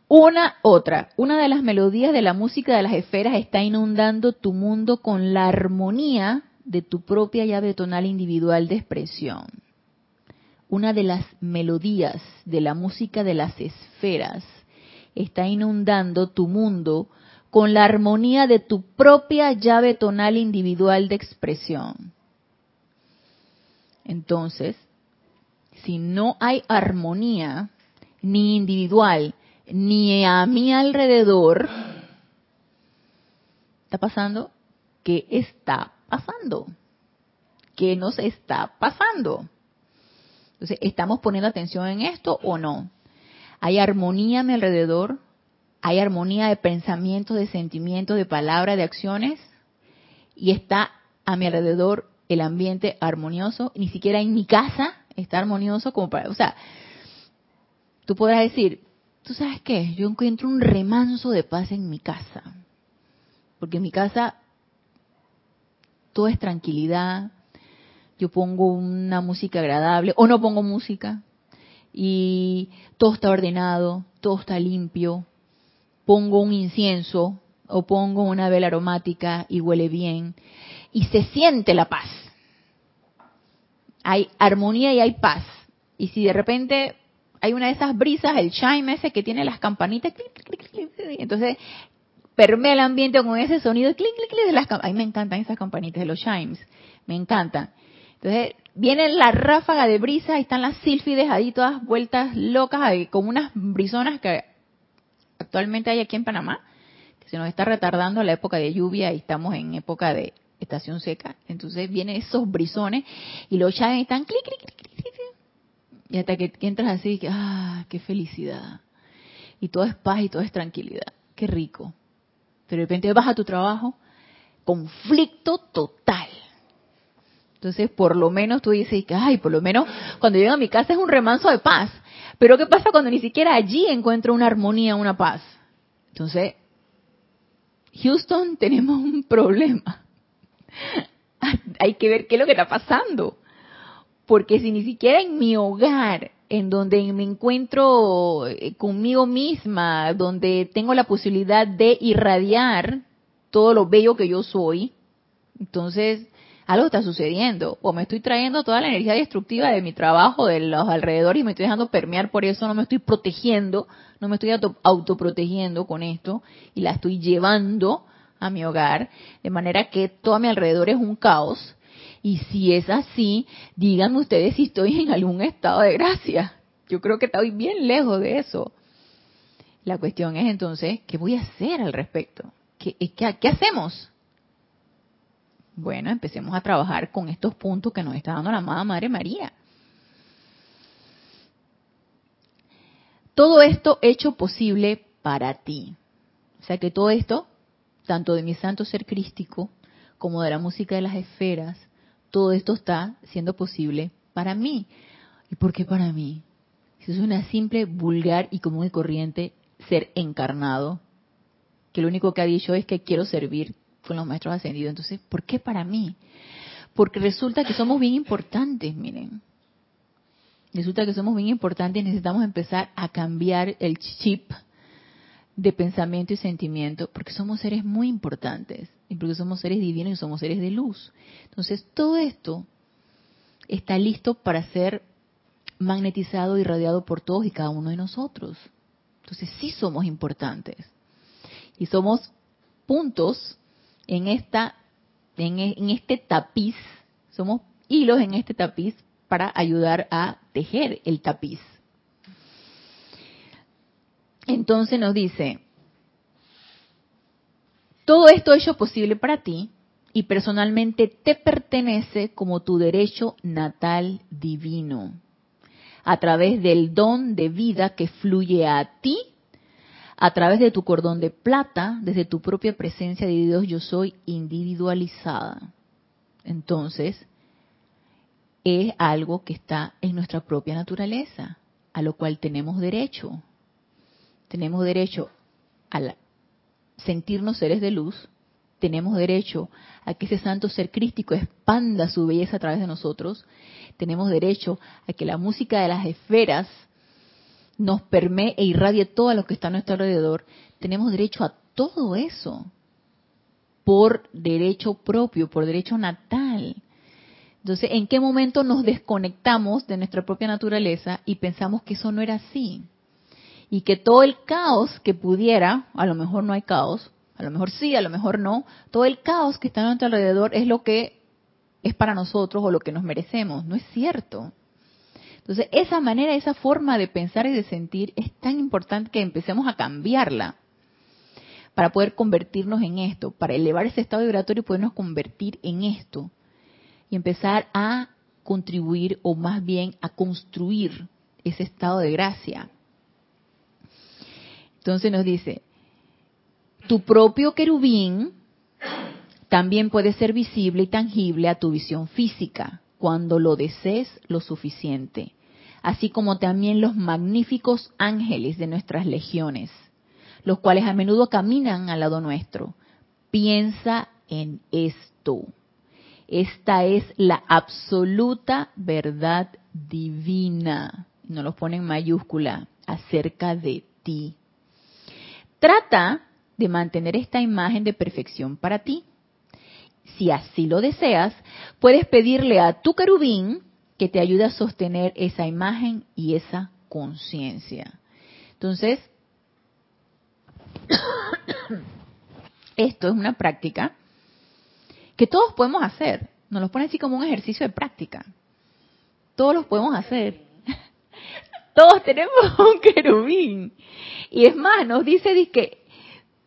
S1: Una otra, una de las melodías de la música de las esferas está inundando tu mundo con la armonía de tu propia llave tonal individual de expresión una de las melodías de la música de las esferas está inundando tu mundo con la armonía de tu propia llave tonal individual de expresión. Entonces, si no hay armonía, ni individual, ni a mi alrededor, ¿está pasando? ¿Qué está pasando? ¿Qué nos está pasando? Entonces, ¿estamos poniendo atención en esto o no? ¿Hay armonía a mi alrededor? ¿Hay armonía de pensamientos, de sentimientos, de palabras, de acciones? Y está a mi alrededor el ambiente armonioso, ni siquiera en mi casa está armonioso como para, o sea, tú podrás decir, ¿tú sabes qué? Yo encuentro un remanso de paz en mi casa, porque en mi casa todo es tranquilidad, yo pongo una música agradable o no pongo música y todo está ordenado, todo está limpio, pongo un incienso o pongo una vela aromática y huele bien y se siente la paz. Hay armonía y hay paz. Y si de repente hay una de esas brisas, el chime ese que tiene las campanitas, entonces permea el ambiente con ese sonido, de las mí me encantan esas campanitas de los chimes, me encantan. Entonces, viene la ráfaga de brisa, y están las sílfides ahí todas vueltas locas, como unas brisonas que actualmente hay aquí en Panamá, que se nos está retardando la época de lluvia y estamos en época de estación seca. Entonces vienen esos brisones y los chaves están clic, clic, clic, clic. Y hasta que entras así, que, ah, qué felicidad. Y todo es paz y todo es tranquilidad. Qué rico. Pero de repente vas a tu trabajo, conflicto total. Entonces, por lo menos tú dices, ay, por lo menos cuando llego a mi casa es un remanso de paz. Pero ¿qué pasa cuando ni siquiera allí encuentro una armonía, una paz? Entonces, Houston, tenemos un problema. *laughs* Hay que ver qué es lo que está pasando. Porque si ni siquiera en mi hogar, en donde me encuentro eh, conmigo misma, donde tengo la posibilidad de irradiar todo lo bello que yo soy, entonces algo está sucediendo. O me estoy trayendo toda la energía destructiva de mi trabajo, de los alrededores, y me estoy dejando permear por eso, no me estoy protegiendo, no me estoy autoprotegiendo con esto, y la estoy llevando a mi hogar, de manera que todo a mi alrededor es un caos. Y si es así, díganme ustedes si estoy en algún estado de gracia. Yo creo que estoy bien lejos de eso. La cuestión es entonces, ¿qué voy a hacer al respecto? ¿Qué, qué, qué hacemos? Bueno, empecemos a trabajar con estos puntos que nos está dando la amada Madre María. Todo esto hecho posible para ti. O sea que todo esto, tanto de mi santo ser crístico como de la música de las esferas, todo esto está siendo posible para mí. ¿Y por qué para mí? Es una simple, vulgar y común y corriente ser encarnado, que lo único que ha dicho es que quiero servir con los maestros ascendidos. Entonces, ¿por qué para mí? Porque resulta que somos bien importantes, miren. Resulta que somos bien importantes y necesitamos empezar a cambiar el chip de pensamiento y sentimiento, porque somos seres muy importantes, y porque somos seres divinos y somos seres de luz. Entonces, todo esto está listo para ser magnetizado y radiado por todos y cada uno de nosotros. Entonces, sí somos importantes. Y somos puntos en esta en, este tapiz, somos hilos en este tapiz para ayudar a tejer el tapiz. Entonces nos dice, todo esto hecho posible para ti y personalmente te pertenece como tu derecho natal divino, a través del don de vida que fluye a ti a través de tu cordón de plata, desde tu propia presencia de Dios yo soy individualizada. Entonces, es algo que está en nuestra propia naturaleza, a lo cual tenemos derecho. Tenemos derecho a sentirnos seres de luz, tenemos derecho a que ese santo ser crístico expanda su belleza a través de nosotros, tenemos derecho a que la música de las esferas nos permee e irradie todo lo que está a nuestro alrededor, tenemos derecho a todo eso por derecho propio, por derecho natal. Entonces, ¿en qué momento nos desconectamos de nuestra propia naturaleza y pensamos que eso no era así? Y que todo el caos que pudiera, a lo mejor no hay caos, a lo mejor sí, a lo mejor no, todo el caos que está a nuestro alrededor es lo que es para nosotros o lo que nos merecemos. No es cierto. Entonces, esa manera, esa forma de pensar y de sentir es tan importante que empecemos a cambiarla para poder convertirnos en esto, para elevar ese estado vibratorio y podernos convertir en esto y empezar a contribuir o más bien a construir ese estado de gracia. Entonces nos dice, tu propio querubín también puede ser visible y tangible a tu visión física cuando lo desees lo suficiente así como también los magníficos ángeles de nuestras legiones, los cuales a menudo caminan al lado nuestro. Piensa en esto. Esta es la absoluta verdad divina. No lo pone en mayúscula acerca de ti. Trata de mantener esta imagen de perfección para ti. Si así lo deseas, puedes pedirle a tu querubín que te ayude a sostener esa imagen y esa conciencia. Entonces, *coughs* esto es una práctica que todos podemos hacer. Nos lo pone así como un ejercicio de práctica. Todos los podemos hacer. Todos tenemos *laughs* un querubín. Y es más, nos dice que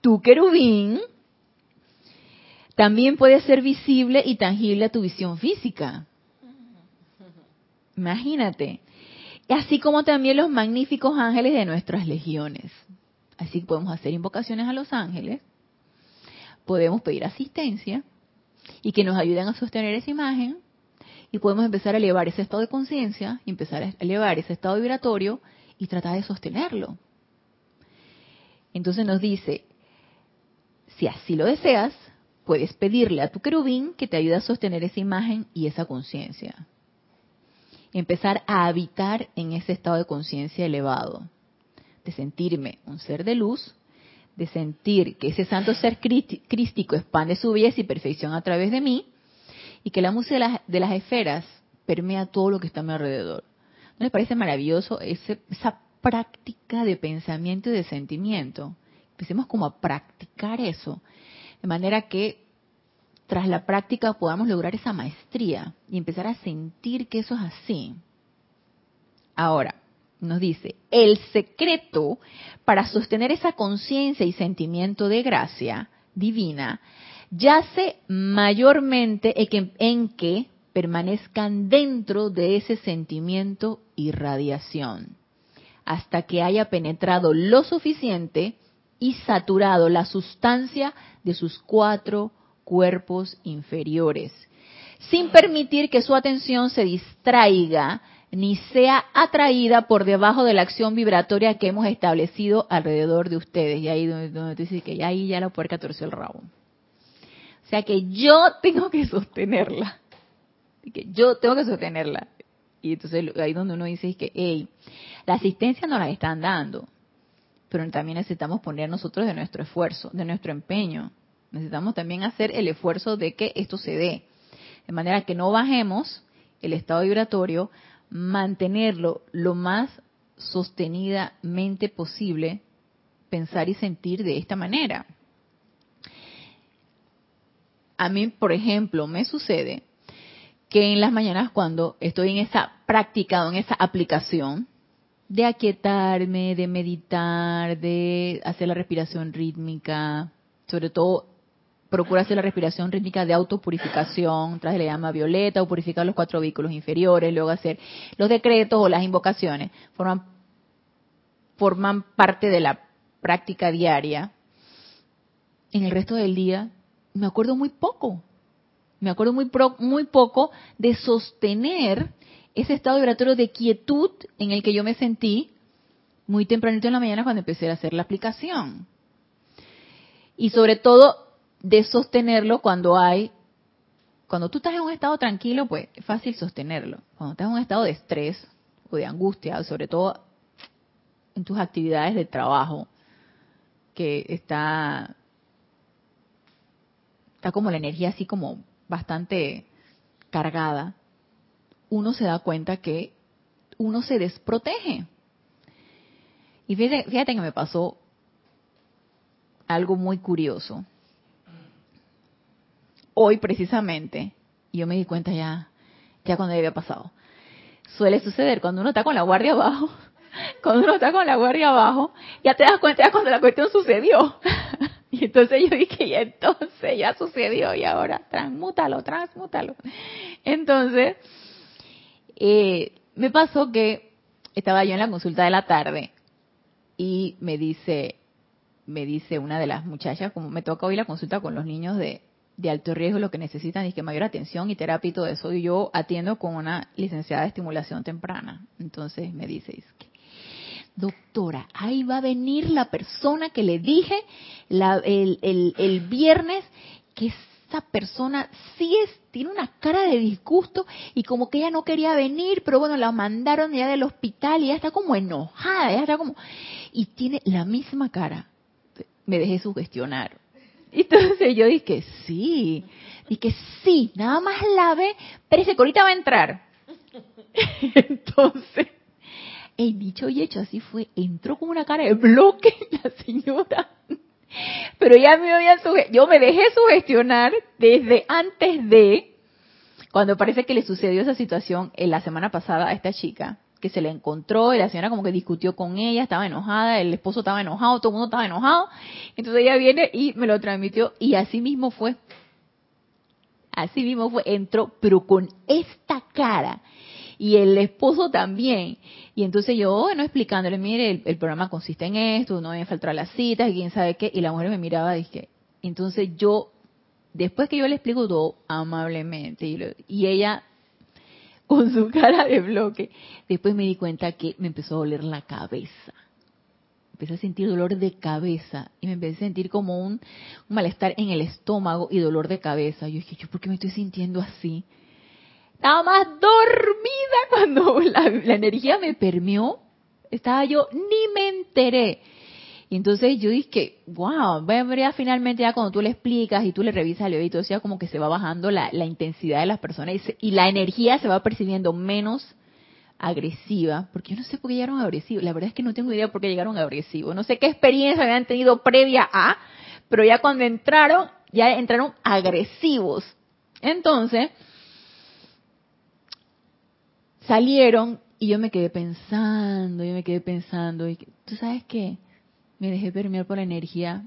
S1: tu querubín también puede ser visible y tangible a tu visión física. Imagínate. Así como también los magníficos ángeles de nuestras legiones. Así podemos hacer invocaciones a los ángeles, podemos pedir asistencia y que nos ayuden a sostener esa imagen y podemos empezar a elevar ese estado de conciencia empezar a elevar ese estado vibratorio y tratar de sostenerlo. Entonces nos dice, si así lo deseas, puedes pedirle a tu querubín que te ayude a sostener esa imagen y esa conciencia. Empezar a habitar en ese estado de conciencia elevado, de sentirme un ser de luz, de sentir que ese santo ser crístico expande su belleza y perfección a través de mí, y que la música de las, esferas permea todo lo que está a mi alrededor. ¿No les parece maravilloso esa práctica de pensamiento y de sentimiento? Empecemos como a practicar eso de manera que tras la práctica podamos lograr esa maestría y empezar a sentir que eso es así. Ahora, nos dice, el secreto para sostener esa conciencia y sentimiento de gracia divina yace mayormente en que, permanezcan dentro de ese sentimiento y radiación, hasta que haya penetrado lo suficiente y saturado la sustancia de sus cuatro cuerpos inferiores, sin permitir que su atención se distraiga ni sea atraída por debajo de la acción vibratoria que hemos establecido alrededor de ustedes. Y ahí donde, donde dice que ya ahí ya la puerca torció el rabo. O sea que yo tengo que sostenerla. Que yo tengo que sostenerla. Y entonces ahí donde uno dice que, hey, la asistencia nos la están dando pero también necesitamos poner nosotros de nuestro esfuerzo, de nuestro empeño. Necesitamos también hacer el esfuerzo de que esto se dé. De manera que no bajemos el estado vibratorio, mantenerlo lo más sostenidamente posible, pensar y sentir de esta manera. A mí, por ejemplo, me sucede que en las mañanas cuando estoy en esa práctica o en esa aplicación, de aquietarme, de meditar, de hacer la respiración rítmica, sobre todo procura hacer la respiración rítmica de autopurificación, tras le llama violeta o purificar los cuatro vehículos inferiores, luego hacer los decretos o las invocaciones, forman parte de la práctica diaria. En el resto del día me acuerdo muy poco, me acuerdo muy, muy poco de sostener ese estado vibratorio de quietud en el que yo me sentí muy tempranito en la mañana cuando empecé a hacer la aplicación. Y sobre todo de sostenerlo cuando hay, cuando tú estás en un estado tranquilo, pues es fácil sostenerlo. Cuando estás en un estado de estrés o de angustia, sobre todo en tus actividades de trabajo, que está, está como la energía así como bastante cargada, uno se da cuenta que uno se desprotege. Y fíjate, que me pasó algo muy curioso. Hoy precisamente, yo me di cuenta ya, ya cuando había pasado. Suele suceder cuando uno está con la guardia abajo, *laughs* cuando uno está con la guardia abajo, ya te das cuenta ya cuando la cuestión sucedió. *laughs* Entonces yo dije, y entonces ya sucedió y ahora transmútalo, transmútalo. Entonces, eh, me pasó que estaba yo en la consulta de la tarde y me dice, me dice una de las muchachas, como me toca hoy la consulta con los niños de, de alto riesgo, lo que necesitan es que mayor atención y terapia y todo eso, y yo atiendo con una licenciada de estimulación temprana. Entonces me dice, doctora, ahí va a venir la persona que le dije el, el, el viernes que esta persona sí es, tiene una cara de disgusto y como que ella no quería venir, pero bueno, la mandaron ya del hospital y ella está como enojada, ella está como... Y tiene la misma cara. Me dejé sugestionar. Entonces yo dije, sí, dije, sí, nada más la ve, pero ese ahorita va a entrar. *laughs* Entonces, el dicho y hecho así fue, entró con una cara de bloque *laughs* la señora. Pero ya me había yo me dejé sugestionar desde antes de, cuando parece que le sucedió esa situación en la semana pasada a esta chica, que se le encontró y la señora como que discutió con ella, estaba enojada, el esposo estaba enojado, todo el mundo estaba enojado. Entonces ella viene y me lo transmitió y así mismo fue. Así mismo fue, entró, pero con esta cara. Y el esposo también. Y entonces yo, bueno, explicándole, mire, el, programa consiste en esto, no me faltar las citas, quién sabe qué. Y la mujer me miraba y dije, entonces yo, después que yo le explico todo amablemente, y, ella *laughs* con su cara de bloque. Después me di cuenta que me empezó a doler la cabeza. Empecé a sentir dolor de cabeza y me empecé a sentir como un, malestar en el estómago y dolor de cabeza. Yo dije, ¿yo por qué me estoy sintiendo así? Estaba más dormida *laughs* cuando la, la energía me permeó. Estaba yo, ni me enteré. Y entonces yo dije, wow, ya finalmente ya cuando tú le explicas y tú le revisas el oído, sea como que se va bajando la, intensidad de las personas y, la energía se va percibiendo menos agresiva, porque yo no sé por qué llegaron agresivos, la verdad es que no tengo idea por qué llegaron agresivos, no sé qué experiencia habían tenido previa a, pero ya cuando entraron, ya entraron agresivos. Entonces, salieron y yo me quedé pensando, yo me quedé pensando, y tú sabes qué, me dejé permear por la energía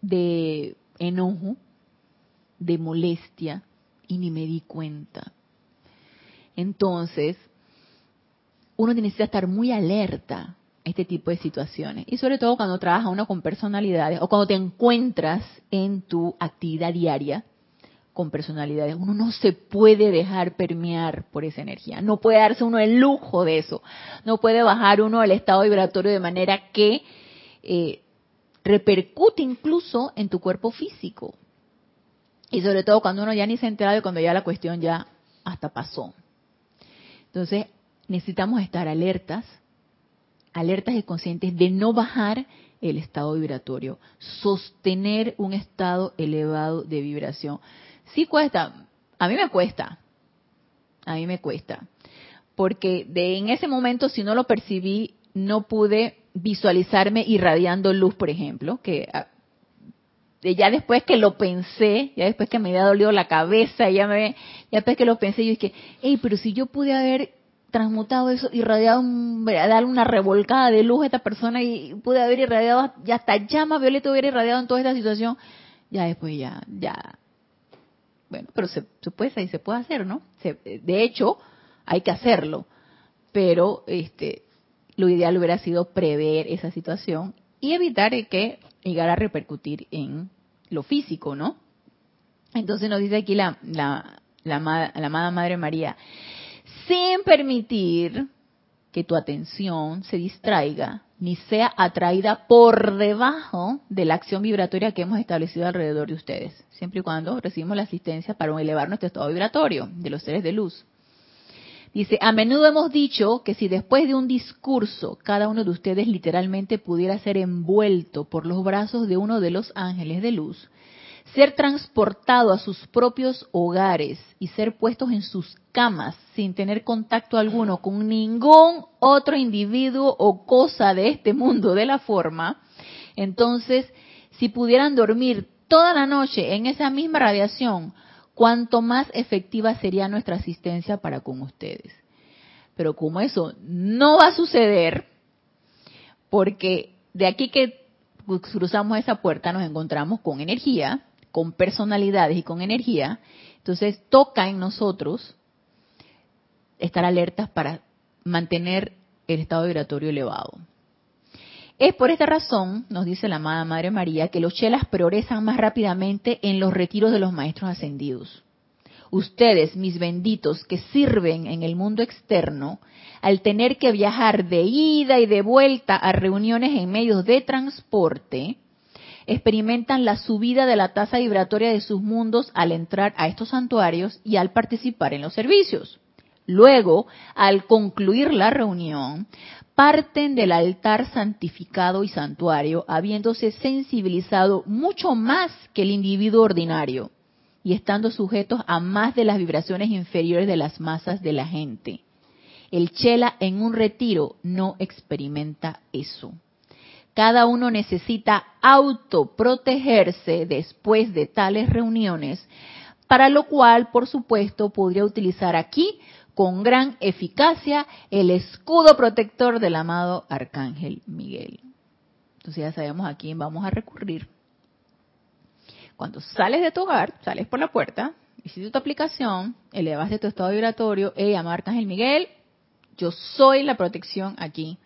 S1: de enojo, de molestia, y ni me di cuenta. Entonces, uno necesita estar muy alerta a este tipo de situaciones. Y sobre todo cuando trabaja uno con personalidades o cuando te encuentras en tu actividad diaria con personalidades. Uno no se puede dejar permear por esa energía. No puede darse uno el lujo de eso. No puede bajar uno el estado vibratorio de manera que eh, repercute incluso en tu cuerpo físico. Y sobre todo cuando uno ya ni se ha enterado y cuando ya la cuestión ya hasta pasó. Entonces, necesitamos estar alertas, alertas y conscientes de no bajar el estado vibratorio, sostener un estado elevado de vibración. Sí cuesta, a mí me cuesta, a mí me cuesta, porque de en ese momento si no lo percibí, no pude visualizarme irradiando luz, por ejemplo, que ah, ya después que lo pensé, ya después que me había dolido la cabeza, ya me, ya después que lo pensé, yo dije, hey, pero si yo pude haber transmutado eso, irradiado, darle una revolcada de luz a esta persona y pude haber irradiado, ya hasta llama violeta hubiera irradiado en toda esta situación, ya después ya, ya, bueno, pero se, se puede se puede hacer, ¿no? de hecho, hay que hacerlo, pero este, lo ideal hubiera sido prever esa situación y evitar que llegara a repercutir en lo físico, ¿no? Entonces nos dice aquí la, la, la, la amada Madre María, sin permitir que tu atención se distraiga ni sea atraída por debajo de la acción vibratoria que hemos establecido alrededor de ustedes, siempre y cuando recibimos la asistencia para elevar nuestro estado vibratorio de los seres de luz. Dice, a menudo hemos dicho que si después de un discurso cada uno de ustedes literalmente pudiera ser envuelto por los brazos de uno de los ángeles de luz, ser transportado a sus propios hogares y ser puestos en sus camas sin tener contacto alguno con ningún otro individuo o cosa de este mundo de la forma, entonces si pudieran dormir toda la noche en esa misma radiación, cuanto más efectiva sería nuestra asistencia para con ustedes. Pero como eso no va a suceder, porque de aquí que cruzamos esa puerta nos encontramos con energía, con personalidades y con energía, entonces toca en nosotros estar alertas para mantener el estado vibratorio elevado. Es por esta razón, nos dice la amada Madre María, que los chelas progresan más rápidamente en los retiros de los maestros ascendidos. Ustedes, mis benditos, que sirven en el mundo externo, al tener que viajar de ida y de vuelta a reuniones en medios de transporte, experimentan la subida de la tasa vibratoria de sus mundos al entrar a estos santuarios y al participar en los servicios. Luego, al concluir la reunión, parten del altar santificado y santuario, habiéndose sensibilizado mucho más que el individuo ordinario y estando sujetos a más de las vibraciones inferiores de las masas de la gente. El chela en un retiro no experimenta eso. Cada uno necesita autoprotegerse después de tales reuniones, para lo cual, por supuesto, podría utilizar aquí con gran eficacia el escudo protector del amado Arcángel Miguel. Entonces ya sabemos a quién vamos a recurrir. Cuando sales de tu hogar, sales por la puerta, hiciste tu aplicación, elevaste tu estado vibratorio, hey, amado Arcángel Miguel, yo soy la protección aquí,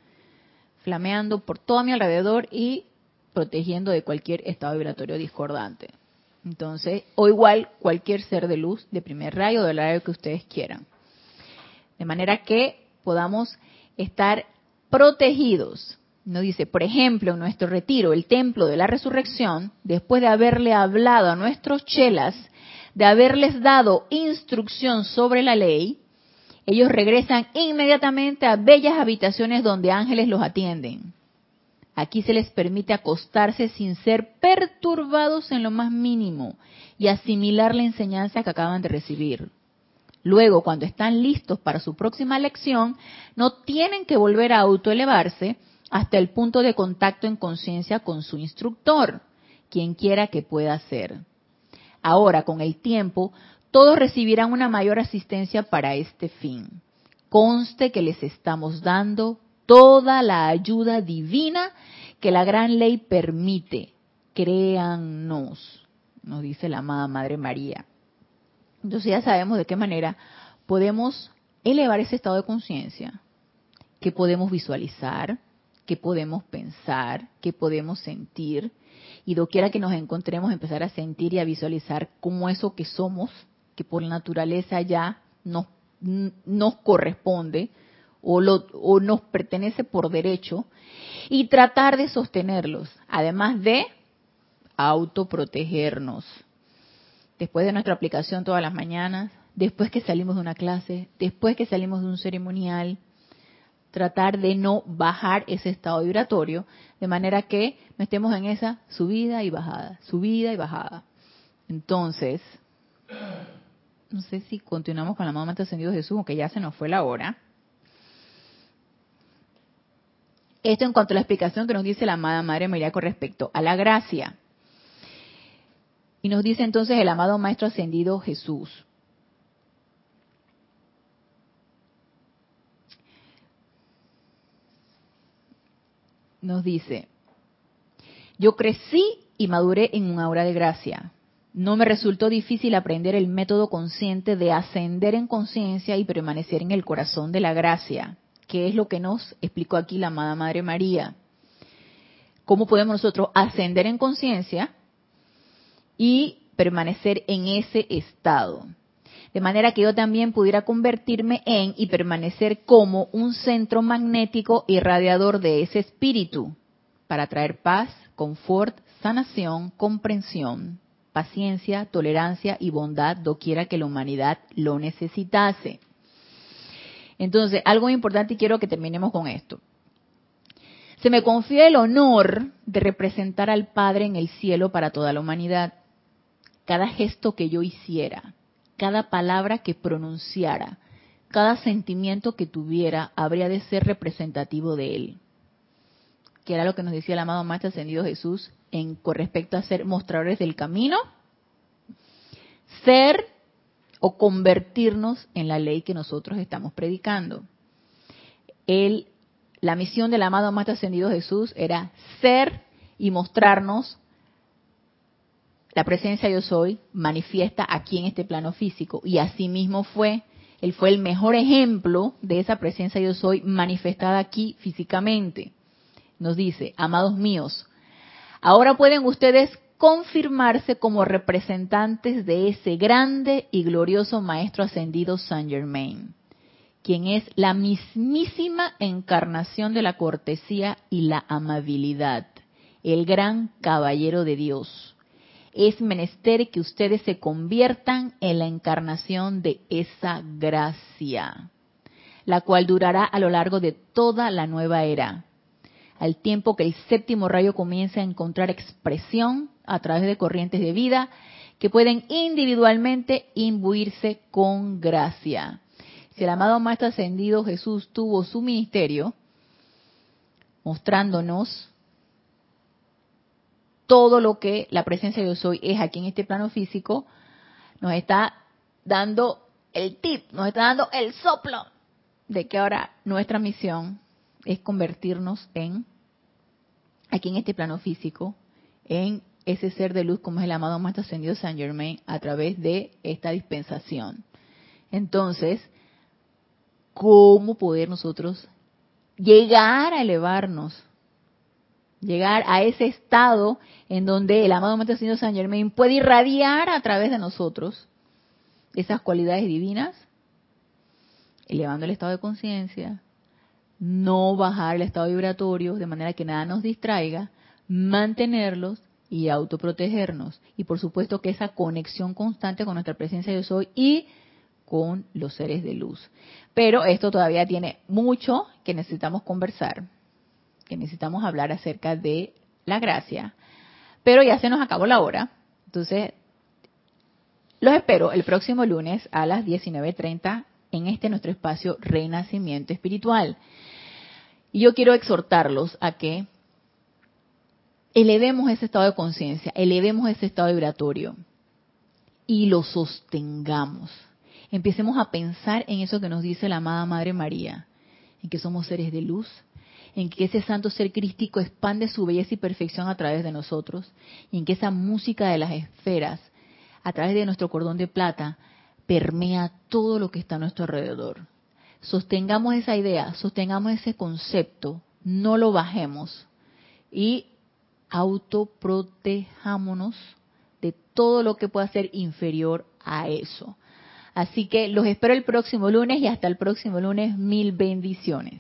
S1: flameando por todo mi alrededor y protegiendo de cualquier estado vibratorio discordante. Entonces, o igual cualquier ser de luz de primer rayo del rayo que ustedes quieran. De manera que podamos estar protegidos. Nos dice, por ejemplo, en nuestro retiro, el templo de la resurrección, después de haberle hablado a nuestros chelas, de haberles dado instrucción sobre la ley, ellos regresan inmediatamente a bellas habitaciones donde ángeles los atienden. Aquí se les permite acostarse sin ser perturbados en lo más mínimo y asimilar la enseñanza que acaban de recibir. Luego, cuando están listos para su próxima lección, no tienen que volver a autoelevarse hasta el punto de contacto en conciencia con su instructor, quien quiera que pueda ser. Ahora, con el tiempo, todos recibirán una mayor asistencia para este fin. Conste que les estamos dando toda la ayuda divina que la gran ley permite. Créannos, nos dice la amada Madre María. Entonces ya sabemos de qué manera podemos elevar ese estado de conciencia, que podemos visualizar, que podemos pensar, que podemos sentir, y doquiera que nos encontremos empezar a sentir y a visualizar cómo eso que somos que por naturaleza ya nos, corresponde o nos pertenece por derecho y tratar de sostenerlos, además de autoprotegernos. Después de nuestra aplicación todas las mañanas, después que salimos de una clase, después que salimos de un ceremonial, tratar de no bajar ese estado vibratorio, de manera que no estemos en esa subida y bajada, subida y bajada. Entonces, no sé si continuamos con la mamá ascendido Jesús, aunque ya se nos fue la hora. Esto en cuanto a la explicación que nos dice la amada Madre María con respecto a la gracia. Y nos dice entonces el amado Maestro Ascendido Jesús. Nos dice, yo crecí y maduré en un aura de gracia no me resultó difícil aprender el método consciente de ascender en conciencia y permanecer en el corazón de la gracia, que es lo que nos explicó aquí la amada Madre María. ¿Cómo podemos nosotros ascender en conciencia y permanecer en ese estado? De manera que yo también pudiera convertirme en y permanecer como un centro magnético irradiador de ese espíritu para traer paz, confort, sanación, comprensión, paciencia, tolerancia y bondad doquiera que la humanidad lo necesitase. Entonces, algo importante y quiero que terminemos con esto. Se me confía el honor de representar al Padre en el cielo para toda la humanidad. Cada gesto que yo hiciera, cada palabra que pronunciara, cada sentimiento que tuviera, habría de ser representativo de Él. Que era lo que nos decía el amado Maestro Ascendido Jesús con respecto a ser mostradores del camino, ser o convertirnos en la ley que nosotros estamos predicando. La misión del amado más ascendido Jesús era ser y mostrarnos la presencia yo soy manifiesta aquí en este plano físico y así mismo fue él fue el mejor ejemplo de esa presencia yo soy manifestada aquí físicamente nos dice amados míos Ahora pueden ustedes confirmarse como representantes de ese grande y glorioso Maestro Ascendido Saint Germain, quien es la mismísima encarnación de la cortesía y la amabilidad, el gran caballero de Dios. Es menester que ustedes se conviertan en la encarnación de esa gracia, la cual durará a lo largo de toda la nueva era al tiempo que el séptimo rayo comienza a encontrar expresión a través de corrientes de vida que pueden individualmente imbuirse con gracia. Si el amado Maestro Ascendido Jesús tuvo su ministerio, mostrándonos todo lo que la presencia de Dios hoy es aquí en este plano físico, nos está dando el tip, nos está dando el soplo de que ahora nuestra misión es convertirnos en, aquí en este plano físico, en ese ser de luz como es el amado Maestro Ascendido San Germain a través de esta dispensación. Entonces, ¿cómo poder nosotros llegar a elevarnos? Llegar a ese estado en donde el amado Maestro Ascendido San Germain puede irradiar a través de nosotros esas cualidades divinas, elevando el estado de conciencia, no bajar el estado vibratorio de manera que nada nos distraiga, mantenerlos y autoprotegernos. Y por supuesto que esa conexión constante con nuestra presencia yo soy y con los seres de luz. Pero esto todavía tiene mucho que necesitamos conversar, que necesitamos hablar acerca de la gracia. Pero ya se nos acabó la hora. Entonces, los espero el próximo lunes a las 19.30 en este nuestro espacio Renacimiento Espiritual. Y yo quiero exhortarlos a que elevemos ese estado de conciencia, elevemos ese estado vibratorio y lo sostengamos. Empecemos a pensar en eso que nos dice la amada Madre María, en que somos seres de luz, en que ese santo ser crístico expande su belleza y perfección a través de nosotros, y en que esa música de las esferas, a través de nuestro cordón de plata, permea todo lo que está a nuestro alrededor sostengamos esa idea, sostengamos ese concepto, no lo bajemos y autoprotejámonos de todo lo que pueda ser inferior a eso. Así que los espero el próximo lunes y hasta el próximo lunes, mil bendiciones.